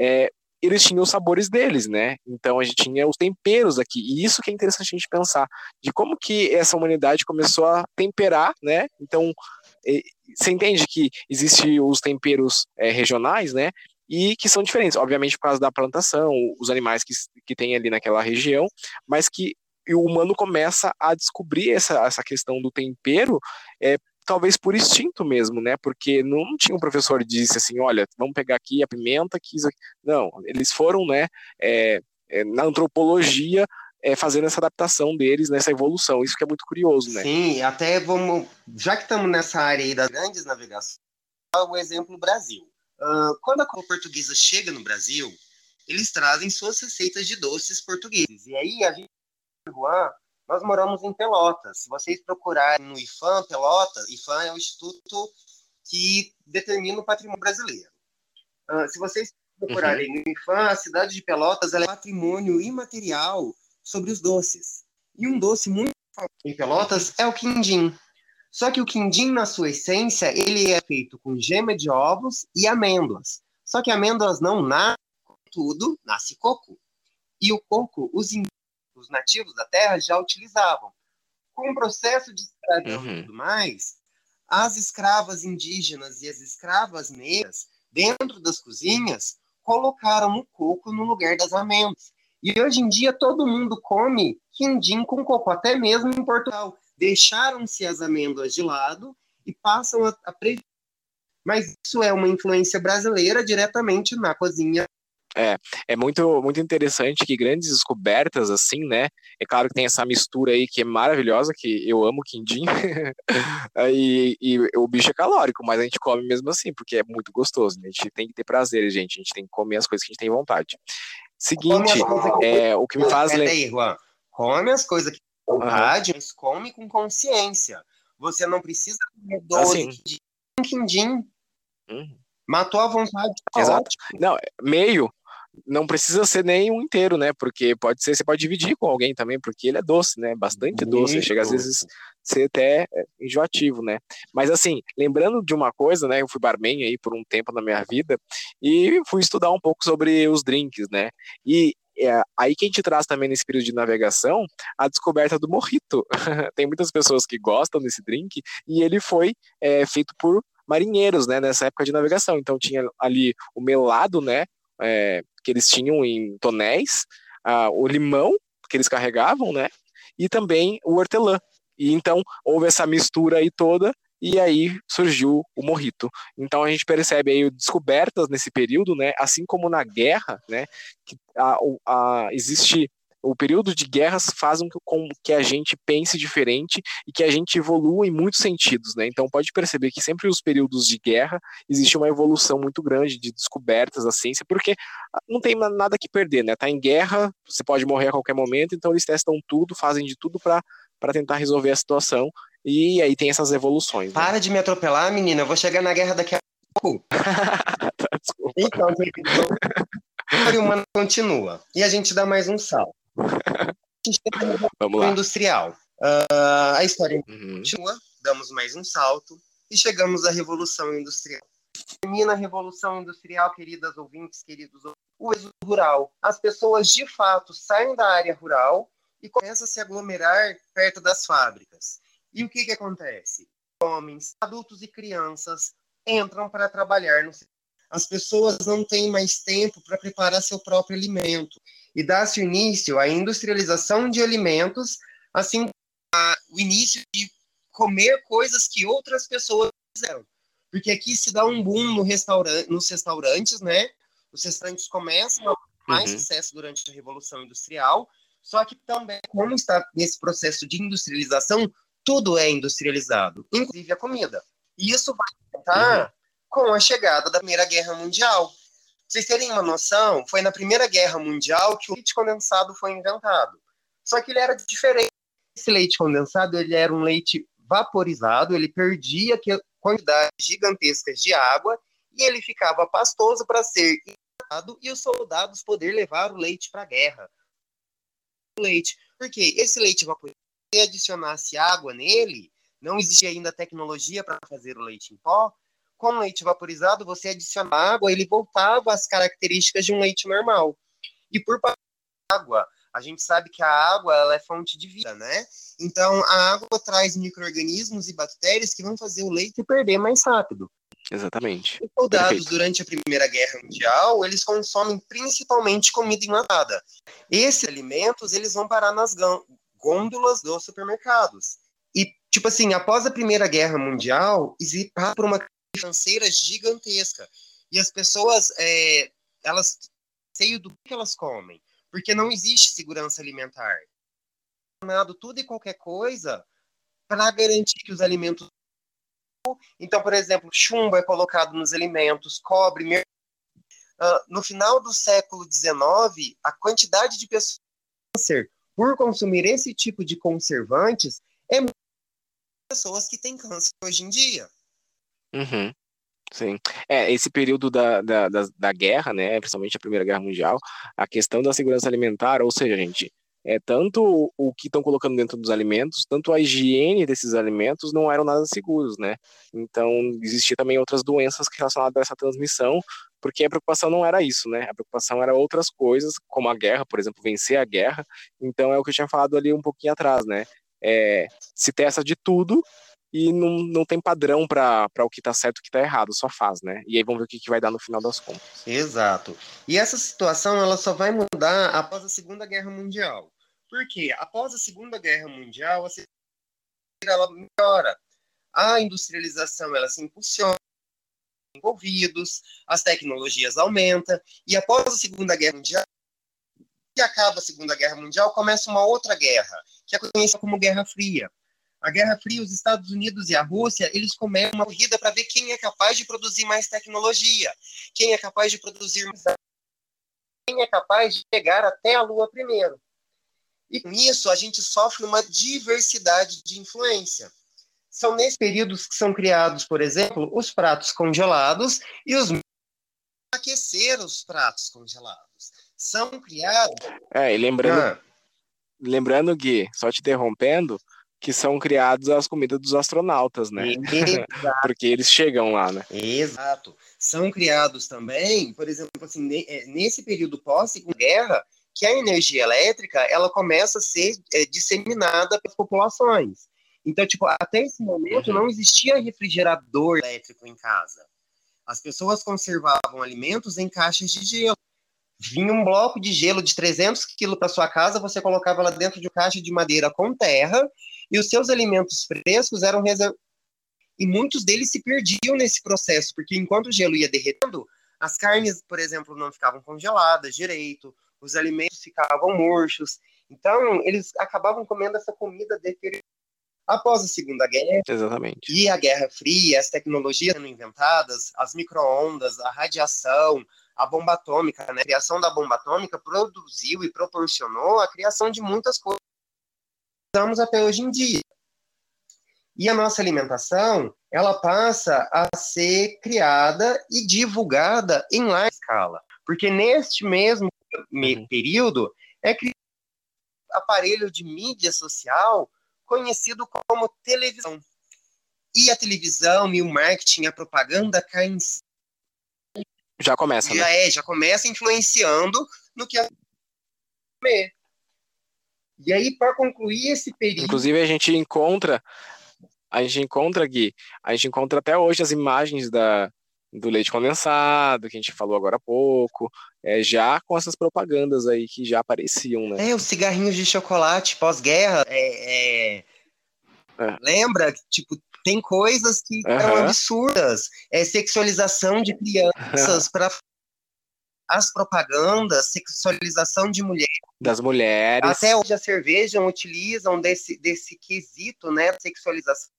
é, eles tinham os sabores deles, né? Então a gente tinha os temperos aqui. E isso que é interessante a gente pensar, de como que essa humanidade começou a temperar, né? Então, você entende que existem os temperos é, regionais, né? E que são diferentes, obviamente, por causa da plantação, os animais que, que tem ali naquela região, mas que o humano começa a descobrir essa, essa questão do tempero é, talvez por instinto mesmo, né? Porque não tinha um professor que disse assim, olha, vamos pegar aqui a pimenta, que isso aqui. Não, eles foram, né, é, é, na antropologia, é, fazendo essa adaptação deles, nessa evolução. Isso que é muito curioso, né? Sim, até vamos, já que estamos nessa área aí das grandes navegações, o exemplo Brasil. Uh, quando a cor portuguesa chega no Brasil, eles trazem suas receitas de doces portugueses. E aí a gente, nós moramos em Pelotas. Se vocês procurarem no IFAM Pelotas, IFAM é o instituto que determina o patrimônio brasileiro. Uh, se vocês procurarem uhum. no IFAM, a cidade de Pelotas é patrimônio imaterial sobre os doces. E um doce muito famoso em Pelotas é o quindim. Só que o quindim, na sua essência, ele é feito com gema de ovos e amêndoas. Só que amêndoas não nascem tudo, nasce coco. E o coco, os os nativos da terra já utilizavam. Com o processo de escravidão uhum. e tudo mais, as escravas indígenas e as escravas negras, dentro das cozinhas, colocaram o coco no lugar das amêndoas. E hoje em dia todo mundo come quindim com coco, até mesmo em Portugal. Deixaram-se as amêndoas de lado e passam a, a Mas isso é uma influência brasileira diretamente na cozinha É, é muito, muito interessante que grandes descobertas, assim, né? É claro que tem essa mistura aí que é maravilhosa, que eu amo quindim, e, e, o bicho é calórico, mas a gente come mesmo assim, porque é muito gostoso. Né? A gente tem que ter prazer, gente. A gente tem que comer as coisas que a gente tem vontade. Seguinte, é, o que me faz. Pera aí, Juan. Come as coisas que tem vontade, uhum. mas come com consciência. Você não precisa comer 12 assim. quindim. Uhum. Matou a vontade. Tá Exato. Não, meio, não precisa ser nem um inteiro, né? Porque pode ser, você pode dividir com alguém também, porque ele é doce, né? Bastante doce, chega às vezes ser até é, enjoativo, né? Mas assim, lembrando de uma coisa, né? Eu fui barman aí por um tempo na minha vida e fui estudar um pouco sobre os drinks, né? E é aí que a gente traz também nesse período de navegação a descoberta do morrito. Tem muitas pessoas que gostam desse drink e ele foi é, feito por marinheiros, né, nessa época de navegação. Então tinha ali o melado, né, é, que eles tinham em tonéis, uh, o limão que eles carregavam, né? E também o hortelã. E então houve essa mistura aí toda e aí surgiu o morrito. Então a gente percebe aí descobertas nesse período, né? Assim como na guerra, né? Que a, a, existe o período de guerras faz com que a gente pense diferente e que a gente evolua em muitos sentidos, né? Então pode perceber que sempre os períodos de guerra existe uma evolução muito grande de descobertas da ciência, porque não tem nada que perder, né? Tá em guerra, você pode morrer a qualquer momento, então eles testam tudo, fazem de tudo para para tentar resolver a situação e aí tem essas evoluções. Né? Para de me atropelar, menina, eu vou chegar na guerra daqui a pouco. então, a história humana continua e a gente dá mais um salto. Vamos lá. Industrial. Uh, a história uhum. continua, damos mais um salto e chegamos à Revolução Industrial. Termina a Revolução Industrial, queridas ouvintes, queridos o êxodo rural. As pessoas, de fato, saem da área rural e começam a se aglomerar perto das fábricas. E o que, que acontece? Homens, adultos e crianças entram para trabalhar no as pessoas não têm mais tempo para preparar seu próprio alimento e dá-se início à industrialização de alimentos, assim o início de comer coisas que outras pessoas fizeram. Porque aqui se dá um boom no restaurante, nos restaurantes, né? Os restaurantes começam a mais uhum. sucesso durante a Revolução Industrial, só que também, como está nesse processo de industrialização, tudo é industrializado, inclusive a comida. E isso vai aumentar uhum. com a chegada da Primeira Guerra Mundial vocês terem uma noção, foi na Primeira Guerra Mundial que o leite condensado foi inventado. Só que ele era diferente. Esse leite condensado, ele era um leite vaporizado, ele perdia quantidades gigantescas de água e ele ficava pastoso para ser hidratado e os soldados poder levar o leite para a guerra. O leite, porque esse leite vaporizado, se adicionasse água nele, não existia ainda tecnologia para fazer o leite em pó, com leite vaporizado, você adicionava água, ele voltava às características de um leite normal. E por água, a gente sabe que a água ela é fonte de vida, né? Então, a água traz micro-organismos e bactérias que vão fazer o leite perder mais rápido. Exatamente. Os soldados, Perfeito. durante a Primeira Guerra Mundial, eles consomem principalmente comida enlatada. Esses alimentos, eles vão parar nas gôndolas dos supermercados. E, tipo assim, após a Primeira Guerra Mundial, existe por uma financeira gigantesca. E as pessoas, é, elas sei do que elas comem, porque não existe segurança alimentar. Tudo e qualquer coisa para garantir que os alimentos. Então, por exemplo, chumbo é colocado nos alimentos, cobre. Mer... Uh, no final do século XIX, a quantidade de pessoas câncer por consumir esse tipo de conservantes é pessoas que têm câncer hoje em dia. Uhum. Sim. É, esse período da, da, da, da, guerra, né, principalmente a Primeira Guerra Mundial, a questão da segurança alimentar, ou seja, gente, é tanto o que estão colocando dentro dos alimentos, tanto a higiene desses alimentos não eram nada seguros, né? Então, existia também outras doenças relacionadas a essa transmissão, porque a preocupação não era isso, né? A preocupação era outras coisas, como a guerra, por exemplo, vencer a guerra. Então, é o que eu tinha falado ali um pouquinho atrás, né? É, se testa de tudo e não, não tem padrão para o que está certo e o que está errado, só faz, né? E aí vamos ver o que, que vai dar no final das contas. Exato. E essa situação ela só vai mudar após a Segunda Guerra Mundial. Por quê? Após a Segunda Guerra Mundial, a ela melhora. A industrialização ela se impulsiona. envolvidos, as tecnologias aumentam, e após a Segunda Guerra Mundial, que acaba a Segunda Guerra Mundial, começa uma outra guerra, que é conhecida como Guerra Fria. A Guerra Fria, os Estados Unidos e a Rússia, eles começam uma corrida para ver quem é capaz de produzir mais tecnologia, quem é capaz de produzir mais quem é capaz de chegar até a Lua primeiro. E com isso, a gente sofre uma diversidade de influência. São nesses períodos que são criados, por exemplo, os pratos congelados e os aquecer os pratos congelados. São criados. É, e lembrando, ah. lembrando, Gui, só te interrompendo, que são criados as comidas dos astronautas, né? Porque eles chegam lá, né? Exato. São criados também, por exemplo, assim, é, nesse período pós-guerra, que a energia elétrica ela começa a ser é, disseminada pelas populações. Então, tipo, até esse momento uhum. não existia refrigerador elétrico em casa. As pessoas conservavam alimentos em caixas de gelo. Vinha um bloco de gelo de 300 quilos para sua casa, você colocava lá dentro de uma caixa de madeira com terra, e os seus alimentos frescos eram reservados. E muitos deles se perdiam nesse processo, porque enquanto o gelo ia derretendo, as carnes, por exemplo, não ficavam congeladas direito, os alimentos ficavam murchos. Então, eles acabavam comendo essa comida deteriorada Após a Segunda Guerra Exatamente. e a Guerra Fria, as tecnologias sendo inventadas, as microondas, a radiação, a bomba atômica, né? a criação da bomba atômica produziu e proporcionou a criação de muitas coisas usamos até hoje em dia. E a nossa alimentação, ela passa a ser criada e divulgada em larga escala. Porque neste mesmo uhum. período é criado aparelho de mídia social conhecido como televisão. E a televisão e o marketing, a propaganda caem já começa, já né? é, já começa influenciando no que a comer. E aí, para concluir esse período. Inclusive, a gente encontra, a gente encontra, Gui, a gente encontra até hoje as imagens da, do leite condensado, que a gente falou agora há pouco, é, já com essas propagandas aí que já apareciam, né? É, os cigarrinhos de chocolate pós-guerra, é, é... é. lembra? Tipo, tem coisas que uhum. são absurdas. É sexualização de crianças para as propagandas, sexualização de mulheres. Das mulheres. Até hoje a cerveja utilizam desse, desse quesito, né? Sexualização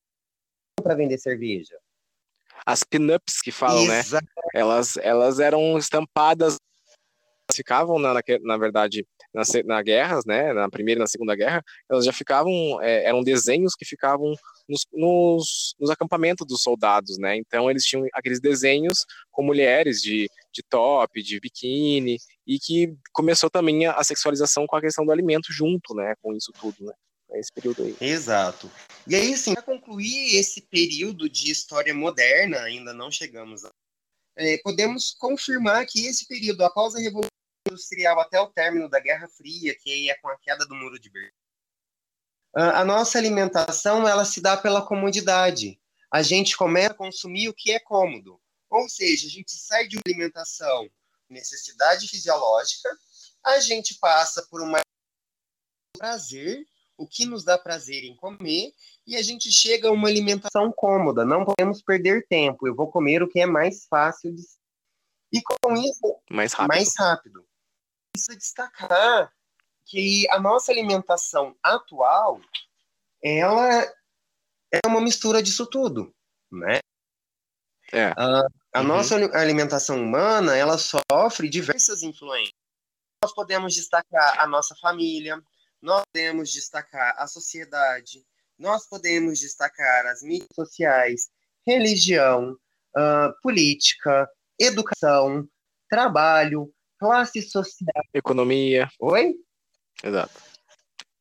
para vender cerveja as pin-ups que falam, né? Exato. né? Elas, elas eram estampadas, ficavam, na, na, na verdade, nas na guerras, né? Na primeira e na segunda guerra, elas já ficavam, é, eram desenhos que ficavam nos, nos, nos, acampamentos dos soldados, né? Então eles tinham aqueles desenhos com mulheres de, de top, de biquíni, e que começou também a, sexualização com a questão do alimento junto, né? Com isso tudo, né? esse período aí. Exato. E aí, assim, para concluir esse período de história moderna, ainda não chegamos a... É, podemos confirmar que esse período, após a Revolução Industrial até o término da Guerra Fria, que é com a queda do Muro de Berlim, a nossa alimentação ela se dá pela comodidade. A gente começa a consumir o que é cômodo. Ou seja, a gente sai de uma alimentação necessidade fisiológica, a gente passa por uma prazer o que nos dá prazer em comer e a gente chega a uma alimentação cômoda. Não podemos perder tempo. Eu vou comer o que é mais fácil de e com isso mais rápido. Mais rápido. Precisa destacar que a nossa alimentação atual ela é uma mistura disso tudo, né? É. A, a uhum. nossa alimentação humana ela sofre diversas influências. Nós podemos destacar a nossa família, nós podemos destacar a sociedade, nós podemos destacar as mídias sociais, religião, uh, política, educação, trabalho, classe social. Economia. Oi? Exato.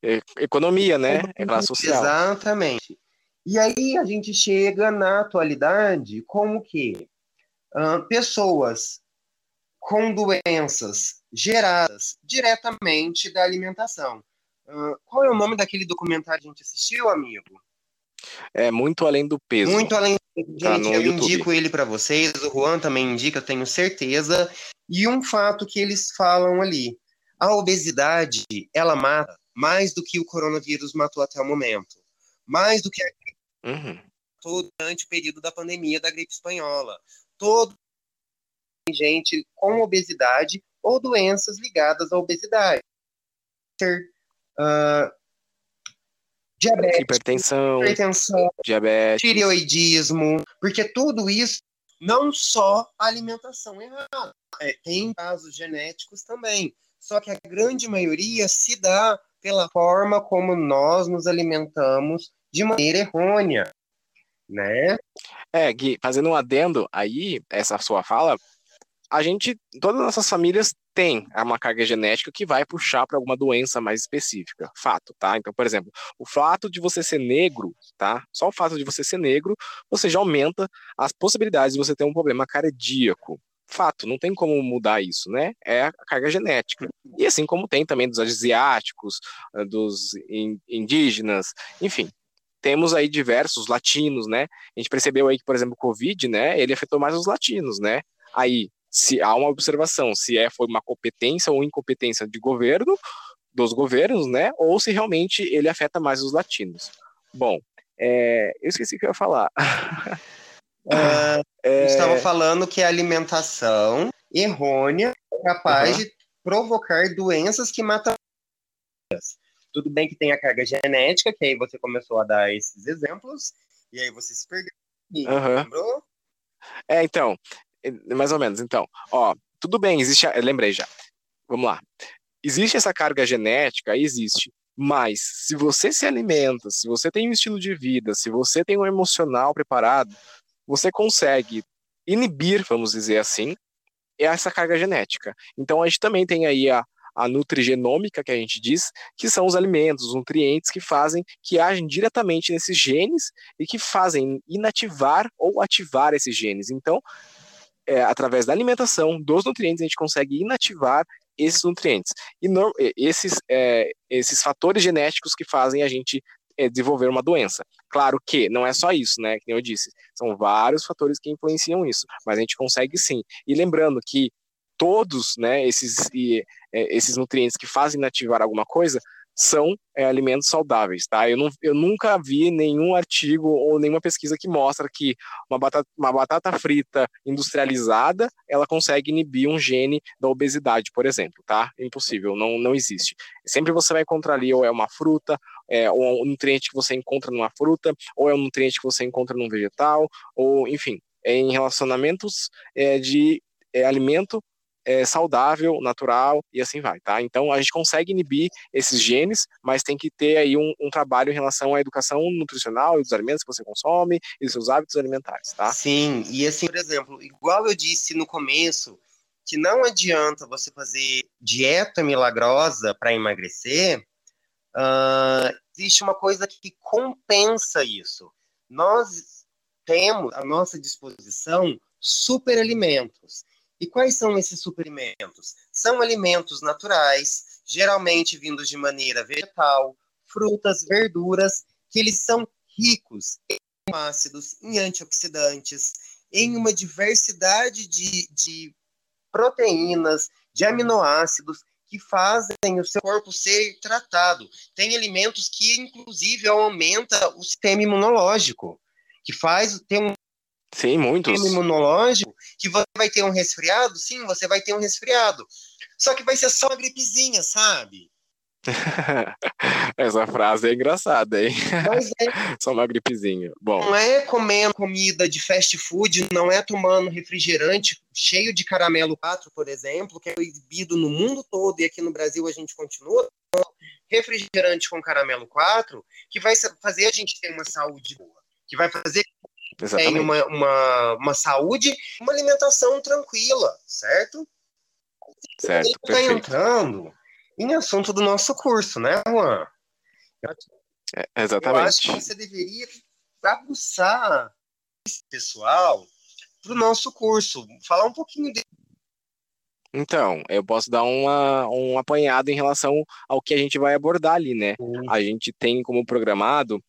E economia, né? É classe social. Exatamente. E aí a gente chega na atualidade com o quê? Uh, pessoas com doenças geradas diretamente da alimentação. Uh, qual é o nome daquele documentário que a gente assistiu, amigo? É Muito Além do Peso. Muito Além do Peso. Tá gente, eu YouTube. indico ele para vocês, o Juan também indica, eu tenho certeza. E um fato que eles falam ali, a obesidade, ela mata mais do que o coronavírus matou até o momento. Mais do que a uhum. durante o período da pandemia da gripe espanhola. todo gente com obesidade ou doenças ligadas à obesidade. Uh, diabetes, hipertensão, hipertensão, diabetes, tireoidismo, porque tudo isso não só alimentação errada, é, tem casos genéticos também. Só que a grande maioria se dá pela forma como nós nos alimentamos de maneira errônea, né? É, Gui, fazendo um adendo aí, essa sua fala, a gente, todas as nossas famílias têm uma carga genética que vai puxar para alguma doença mais específica, fato, tá? Então, por exemplo, o fato de você ser negro, tá? Só o fato de você ser negro, você já aumenta as possibilidades de você ter um problema cardíaco. Fato, não tem como mudar isso, né? É a carga genética. E assim como tem também dos asiáticos, eh, dos indígenas, enfim, temos aí diversos latinos, né? A gente percebeu aí que, por exemplo, o Covid, né? Ele afetou mais os latinos, né? Aí, se há uma observação, se é foi uma competência ou incompetência de governo, dos governos, né? Ou se realmente ele afeta mais os latinos. Bom, é, eu esqueci o que eu ia falar. Uh, é... Estava falando que a alimentação errônea é capaz uhum. de provocar doenças que matam. Tudo bem que tem a carga genética, que aí você começou a dar esses exemplos, e aí você se perdeu. Uhum. Lembrou? É, então, mais ou menos. Então, ó, tudo bem, existe. Lembrei já. Vamos lá. Existe essa carga genética, existe. Mas se você se alimenta, se você tem um estilo de vida, se você tem um emocional preparado, você consegue inibir, vamos dizer assim, essa carga genética. Então a gente também tem aí a, a nutrigenômica, que a gente diz, que são os alimentos, os nutrientes que fazem, que agem diretamente nesses genes e que fazem inativar ou ativar esses genes. Então, é, através da alimentação, dos nutrientes, a gente consegue inativar esses nutrientes. E no, esses, é, esses fatores genéticos que fazem a gente é, desenvolver uma doença. Claro que não é só isso, né? Que eu disse, são vários fatores que influenciam isso, mas a gente consegue sim. E lembrando que todos, né, esses, e, é, esses nutrientes que fazem inativar alguma coisa são é, alimentos saudáveis, tá? Eu, não, eu nunca vi nenhum artigo ou nenhuma pesquisa que mostra que uma batata, uma batata frita industrializada, ela consegue inibir um gene da obesidade, por exemplo, tá? Impossível, não, não existe. Sempre você vai encontrar ali ou é uma fruta, é, ou é um nutriente que você encontra numa fruta, ou é um nutriente que você encontra num vegetal, ou enfim, é em relacionamentos é, de é, alimento é, saudável, natural e assim vai, tá? Então a gente consegue inibir esses genes, mas tem que ter aí um, um trabalho em relação à educação nutricional e dos alimentos que você consome e dos seus hábitos alimentares, tá? Sim, e assim, por exemplo, igual eu disse no começo, que não adianta você fazer dieta milagrosa para emagrecer, uh, existe uma coisa que compensa isso. Nós temos à nossa disposição superalimentos. E quais são esses suplementos? São alimentos naturais, geralmente vindos de maneira vegetal, frutas, verduras, que eles são ricos em ácidos, em antioxidantes, em uma diversidade de, de proteínas, de aminoácidos que fazem o seu corpo ser tratado. Tem alimentos que, inclusive, aumenta o sistema imunológico, que faz ter um Sim, muitos. imunológico, que você vai ter um resfriado, sim, você vai ter um resfriado. Só que vai ser só uma gripezinha, sabe? Essa frase é engraçada, hein? Mas é. Só uma gripezinha. Bom. Não é comendo comida de fast food, não é tomando refrigerante cheio de caramelo 4, por exemplo, que é proibido no mundo todo e aqui no Brasil a gente continua refrigerante com caramelo 4, que vai fazer a gente ter uma saúde boa, que vai fazer Exatamente. tem uma, uma, uma saúde, uma alimentação tranquila, certo? Certo, está entrando em assunto do nosso curso, né, Juan? É, exatamente. Eu acho que você deveria aguçar esse pessoal para o nosso curso, falar um pouquinho de então, eu posso dar uma, um apanhado em relação ao que a gente vai abordar ali, né? Uhum. A gente tem como programado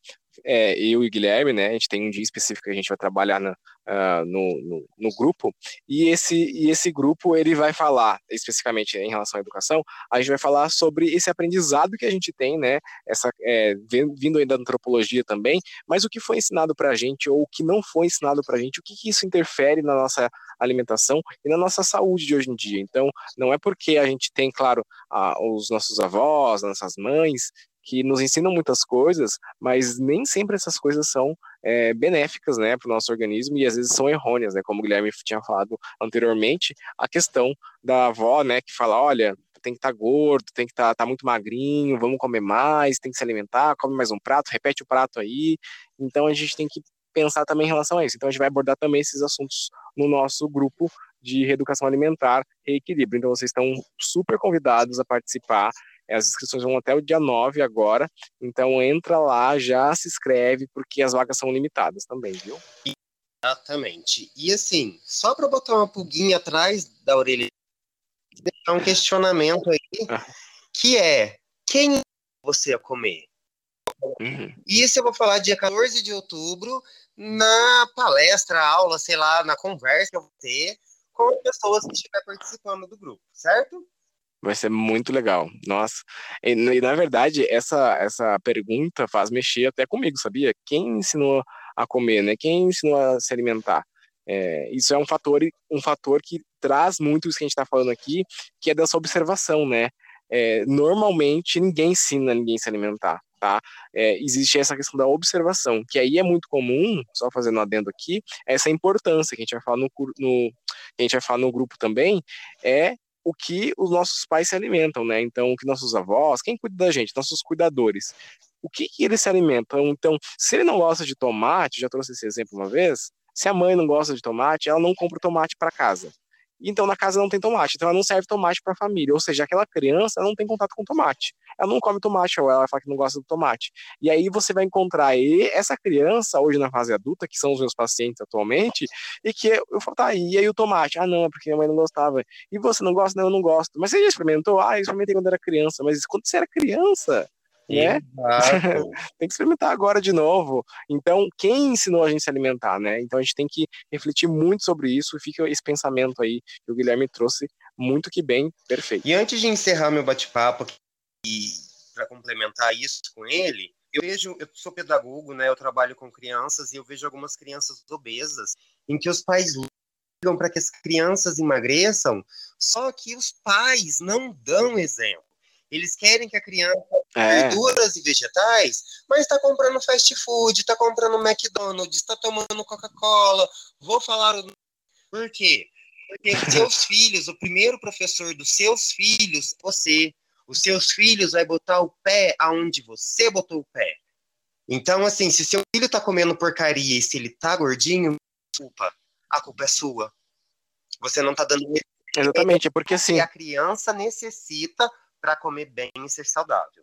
é, eu e Guilherme, né, a gente tem um dia específico que a gente vai trabalhar na, uh, no, no, no, grupo, e esse, e esse grupo ele vai falar, especificamente em relação à educação, a gente vai falar sobre esse aprendizado que a gente tem, né, essa, é, vindo aí da antropologia também, mas o que foi ensinado para a gente ou o que não foi ensinado para a gente, o que, que isso interfere na nossa alimentação e na nossa saúde de hoje em dia. Então, não é porque a gente tem, claro, a, os nossos avós, nossas mães, que nos ensinam muitas coisas, mas nem sempre essas coisas são é, benéficas né, para o nosso organismo e às vezes são errôneas, né, como o Guilherme tinha falado anteriormente, a questão da avó né, que fala: olha, tem que estar tá gordo, tem que estar tá, tá muito magrinho, vamos comer mais, tem que se alimentar, come mais um prato, repete o prato aí. Então a gente tem que pensar também em relação a isso. Então a gente vai abordar também esses assuntos no nosso grupo de reeducação alimentar e equilíbrio. Então vocês estão super convidados a participar as inscrições vão até o dia 9 agora, então entra lá, já se inscreve, porque as vagas são limitadas também, viu? Exatamente. E assim, só para botar uma pulguinha atrás da orelha, deixar um questionamento aí, ah. que é, quem você ia comer? Uhum. Isso eu vou falar dia 14 de outubro, na palestra, aula, sei lá, na conversa que eu vou ter com as pessoas que estiver participando do grupo, certo? Vai ser muito legal. Nossa. E, e, na verdade, essa, essa pergunta faz mexer até comigo, sabia? Quem ensinou a comer, né? Quem ensinou a se alimentar? É, isso é um fator, um fator que traz muito isso que a gente está falando aqui, que é dessa observação, né? É, normalmente ninguém ensina ninguém a se alimentar, tá? É, existe essa questão da observação, que aí é muito comum, só fazendo um adendo aqui, essa importância que a gente vai falar no, no que a gente vai falar no grupo também, é o que os nossos pais se alimentam, né? Então, o que nossos avós, quem cuida da gente, nossos cuidadores, o que, que eles se alimentam? Então, se ele não gosta de tomate, já trouxe esse exemplo uma vez, se a mãe não gosta de tomate, ela não compra tomate para casa então na casa não tem tomate, então ela não serve tomate para a família, ou seja, aquela criança não tem contato com tomate, ela não come tomate, ou ela fala que não gosta do tomate. E aí você vai encontrar essa criança hoje na fase adulta, que são os meus pacientes atualmente, e que eu falo, tá, e aí o tomate? Ah, não, é porque minha mãe não gostava. E você não gosta? Não, eu não gosto. Mas você já experimentou? Ah, eu experimentei quando era criança, mas quando você era criança, né? tem que experimentar agora de novo. Então, quem ensinou a gente a se alimentar, né? Então a gente tem que refletir muito sobre isso e fica esse pensamento aí que o Guilherme trouxe muito que bem, perfeito. E antes de encerrar meu bate-papo e para complementar isso com ele, eu vejo, eu sou pedagogo, né? Eu trabalho com crianças e eu vejo algumas crianças obesas em que os pais ligam para que as crianças emagreçam, só que os pais não dão exemplo. Eles querem que a criança é. verduras e vegetais, mas está comprando fast food, está comprando McDonald's, está tomando Coca-Cola. Vou falar o... por quê? Porque seus filhos, o primeiro professor dos seus filhos, você, os seus filhos vai botar o pé aonde você botou o pé. Então, assim, se seu filho tá comendo porcaria e se ele tá gordinho, desculpa, a culpa é sua. Você não tá dando. Exatamente, porque assim. a criança necessita para comer bem e ser saudável.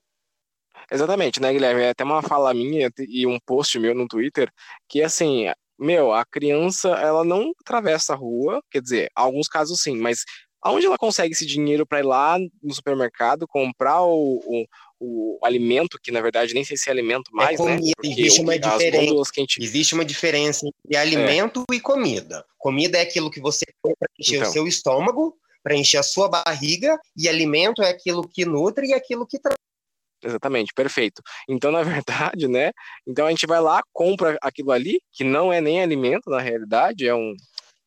Exatamente, né, Guilherme? É até uma fala minha e um post meu no Twitter que, assim, meu, a criança, ela não atravessa a rua, quer dizer, alguns casos sim, mas aonde ela consegue esse dinheiro para ir lá no supermercado, comprar o, o, o, alimento, que na verdade nem sei se é alimento é mais, é comida, né? Porque existe uma diferença. Gente... Existe uma diferença entre alimento é. e comida. Comida é aquilo que você compra para encher então. o seu estômago, para encher a sua barriga, e alimento é aquilo que nutre e aquilo que traz. Exatamente, perfeito. Então, na verdade, né? Então a gente vai lá, compra aquilo ali, que não é nem alimento, na realidade, é um,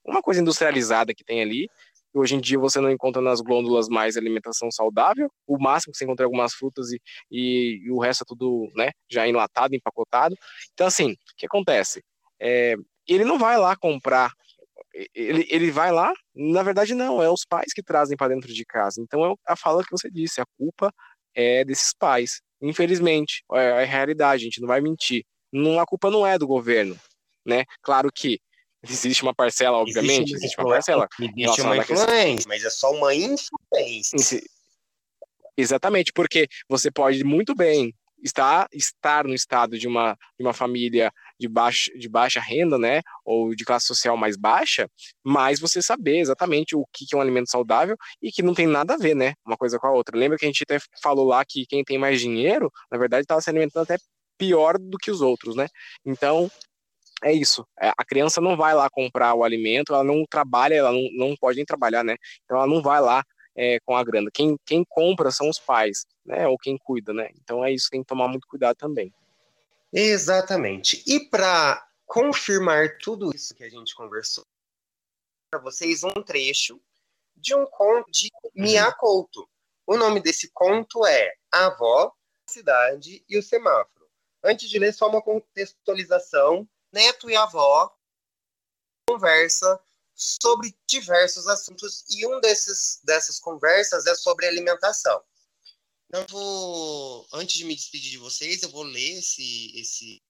uma coisa industrializada que tem ali. Hoje em dia você não encontra nas glândulas mais alimentação saudável. O máximo que você encontra é algumas frutas e, e, e, o resto é tudo, né? Já enlatado, empacotado. Então, assim, o que acontece? É, ele não vai lá comprar ele, ele vai lá, na verdade não, é os pais que trazem para dentro de casa. Então é a fala que você disse, a culpa é desses pais. Infelizmente, é a realidade, a gente não vai mentir. Não, a culpa não é do governo, né? Claro que existe uma parcela, obviamente, existe, uma parcela. Existe uma influência, mas é só uma influência. Exatamente, porque você pode muito bem estar, estar no estado de uma, de uma família de baixa, de baixa renda, né, ou de classe social mais baixa, mas você saber exatamente o que é um alimento saudável e que não tem nada a ver, né, uma coisa com a outra. Lembra que a gente até falou lá que quem tem mais dinheiro, na verdade, estava se alimentando até pior do que os outros, né? Então, é isso. É, a criança não vai lá comprar o alimento, ela não trabalha, ela não, não pode nem trabalhar, né? Então ela não vai lá é, com a grana. Quem, quem compra são os pais, né? Ou quem cuida, né? Então é isso, tem que tomar muito cuidado também. Exatamente. E para confirmar tudo isso que a gente conversou, para vocês um trecho de um conto de Mia Couto. O nome desse conto é A Avó, a Cidade e o Semáforo. Antes de ler, só uma contextualização. Neto e avó conversa sobre diversos assuntos e um desses dessas conversas é sobre alimentação. Então, vou, antes de me despedir de vocês, eu vou ler esse esse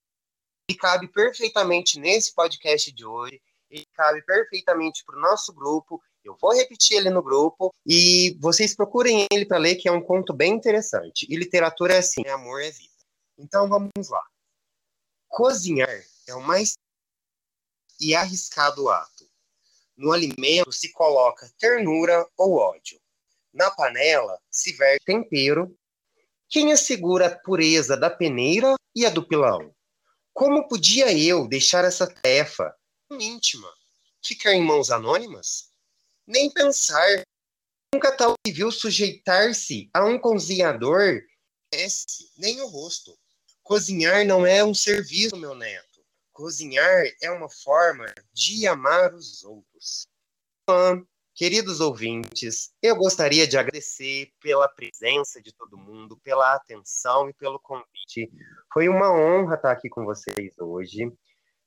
e cabe perfeitamente nesse podcast de hoje. Ele cabe perfeitamente para o nosso grupo. Eu vou repetir ele no grupo e vocês procurem ele para ler, que é um conto bem interessante. E literatura é assim, amor é vida. Então vamos lá. Cozinhar é o mais e arriscado ato. No alimento se coloca ternura ou ódio. Na panela se verte tempero. Quem assegura a pureza da peneira e a do pilão? Como podia eu deixar essa tarefa íntima ficar em mãos anônimas? Nem pensar. Nunca tal que viu sujeitar-se a um cozinhador, nem o rosto. Cozinhar não é um serviço, meu neto. Cozinhar é uma forma de amar os outros. Queridos ouvintes, eu gostaria de agradecer pela presença de todo mundo, pela atenção e pelo convite. Foi uma honra estar aqui com vocês hoje.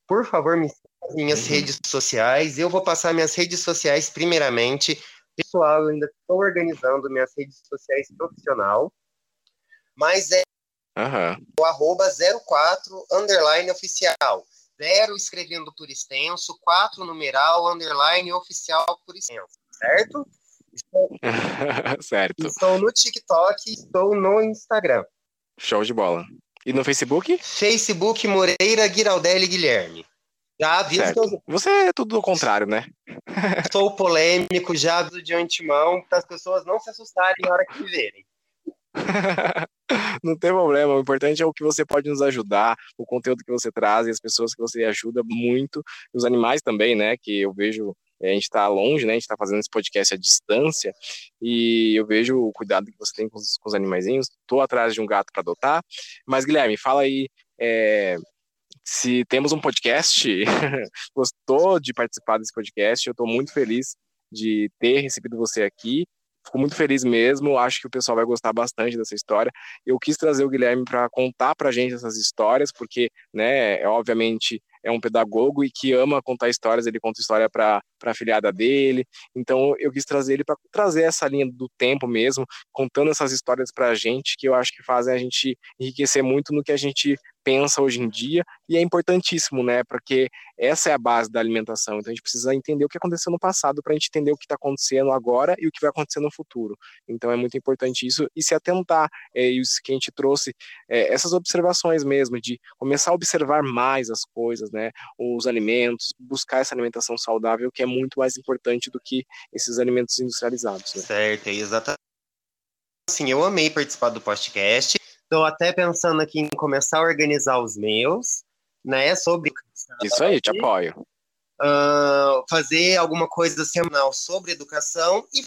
Por favor, me sigam nas minhas redes sociais. Eu vou passar minhas redes sociais primeiramente. Pessoal, eu ainda estou organizando minhas redes sociais profissional. Mas é uhum. o arroba 04 underline oficial. Zero escrevendo por extenso, quatro numeral, underline oficial por extenso, certo? Estou, certo. Estou no TikTok, estou no Instagram. Show de bola. E no Facebook? Facebook Moreira Giraldelli Guilherme. Já aviso. Eu... Você é tudo o contrário, né? Sou polêmico, já aviso de antemão, para as pessoas não se assustarem na hora que me verem. não tem problema, o importante é o que você pode nos ajudar, o conteúdo que você traz e as pessoas que você ajuda muito, os animais também, né, que eu vejo, eh, a gente está longe, né, a gente está fazendo esse podcast à distância, e eu vejo o cuidado que você tem com os, com os animaizinhos, estou atrás de um gato para adotar, mas Guilherme, fala aí, é, se temos um podcast, gostou de participar desse podcast, eu estou muito feliz de ter recebido você aqui, Fico muito feliz mesmo, acho que o pessoal vai gostar bastante dessa história. Eu quis trazer o Guilherme para contar para a gente essas histórias, porque, né, é, obviamente é um pedagogo e que ama contar histórias, ele conta história para a filhada dele. Então eu quis trazer ele para trazer essa linha do tempo mesmo, contando essas histórias para a gente, que eu acho que fazem a gente enriquecer muito no que a gente pensa hoje em dia, e é importantíssimo, né? Porque essa é a base da alimentação. Então a gente precisa entender o que aconteceu no passado para a gente entender o que está acontecendo agora e o que vai acontecer no futuro. Então é muito importante isso e se atentar, é isso que a gente trouxe, é, essas observações mesmo, de começar a observar mais as coisas, né? Os alimentos, buscar essa alimentação saudável, que é muito mais importante do que esses alimentos industrializados. Né? Certo, exatamente. Assim, eu amei participar do podcast. Estou até pensando aqui em começar a organizar os meus, né? Sobre. Isso aí, te apoio. Uh, fazer alguma coisa semanal sobre educação e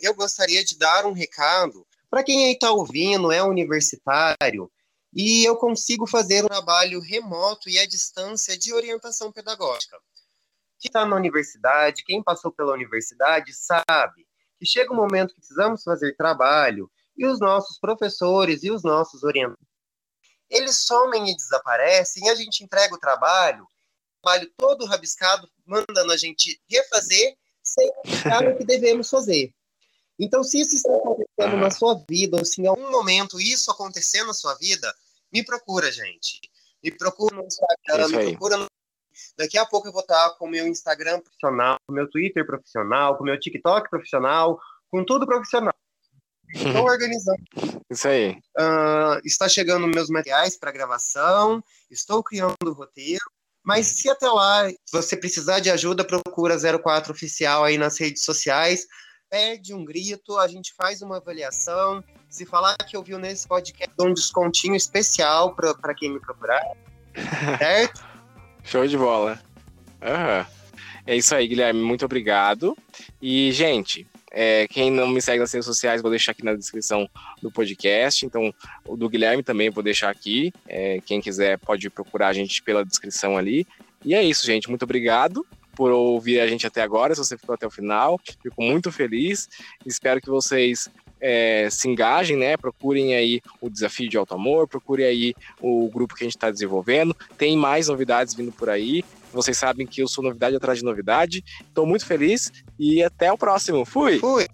eu gostaria de dar um recado para quem aí está ouvindo, é universitário, e eu consigo fazer um trabalho remoto e à distância de orientação pedagógica. Quem está na universidade, quem passou pela universidade, sabe que chega um momento que precisamos fazer trabalho e os nossos professores e os nossos orientadores, eles somem e desaparecem, e a gente entrega o trabalho, o trabalho todo rabiscado, mandando a gente refazer sem o que devemos fazer. Então, se isso está acontecendo na sua vida, ou se em algum momento isso acontecer na sua vida, me procura, gente. Me procura no Instagram, me procura no... Daqui a pouco eu vou estar com o meu Instagram profissional, com o meu Twitter profissional, com o meu TikTok profissional, com tudo profissional. Estou organizando. Isso aí. Uh, está chegando meus materiais para gravação, estou criando o roteiro. Mas se até lá você precisar de ajuda, procura 04 Oficial aí nas redes sociais, pede um grito, a gente faz uma avaliação. Se falar que ouviu nesse podcast, dou um descontinho especial para quem me procurar. certo? Show de bola. Uhum. É isso aí, Guilherme. Muito obrigado. E, gente, é, quem não me segue nas redes sociais, vou deixar aqui na descrição do podcast. Então, o do Guilherme também vou deixar aqui. É, quem quiser pode procurar a gente pela descrição ali. E é isso, gente. Muito obrigado por ouvir a gente até agora. Se você ficou até o final, fico muito feliz. Espero que vocês é, se engajem, né? Procurem aí o desafio de alto amor, procurem aí o grupo que a gente está desenvolvendo. Tem mais novidades vindo por aí. Vocês sabem que eu sou novidade atrás de novidade. Estou muito feliz e até o próximo. Fui! Fui!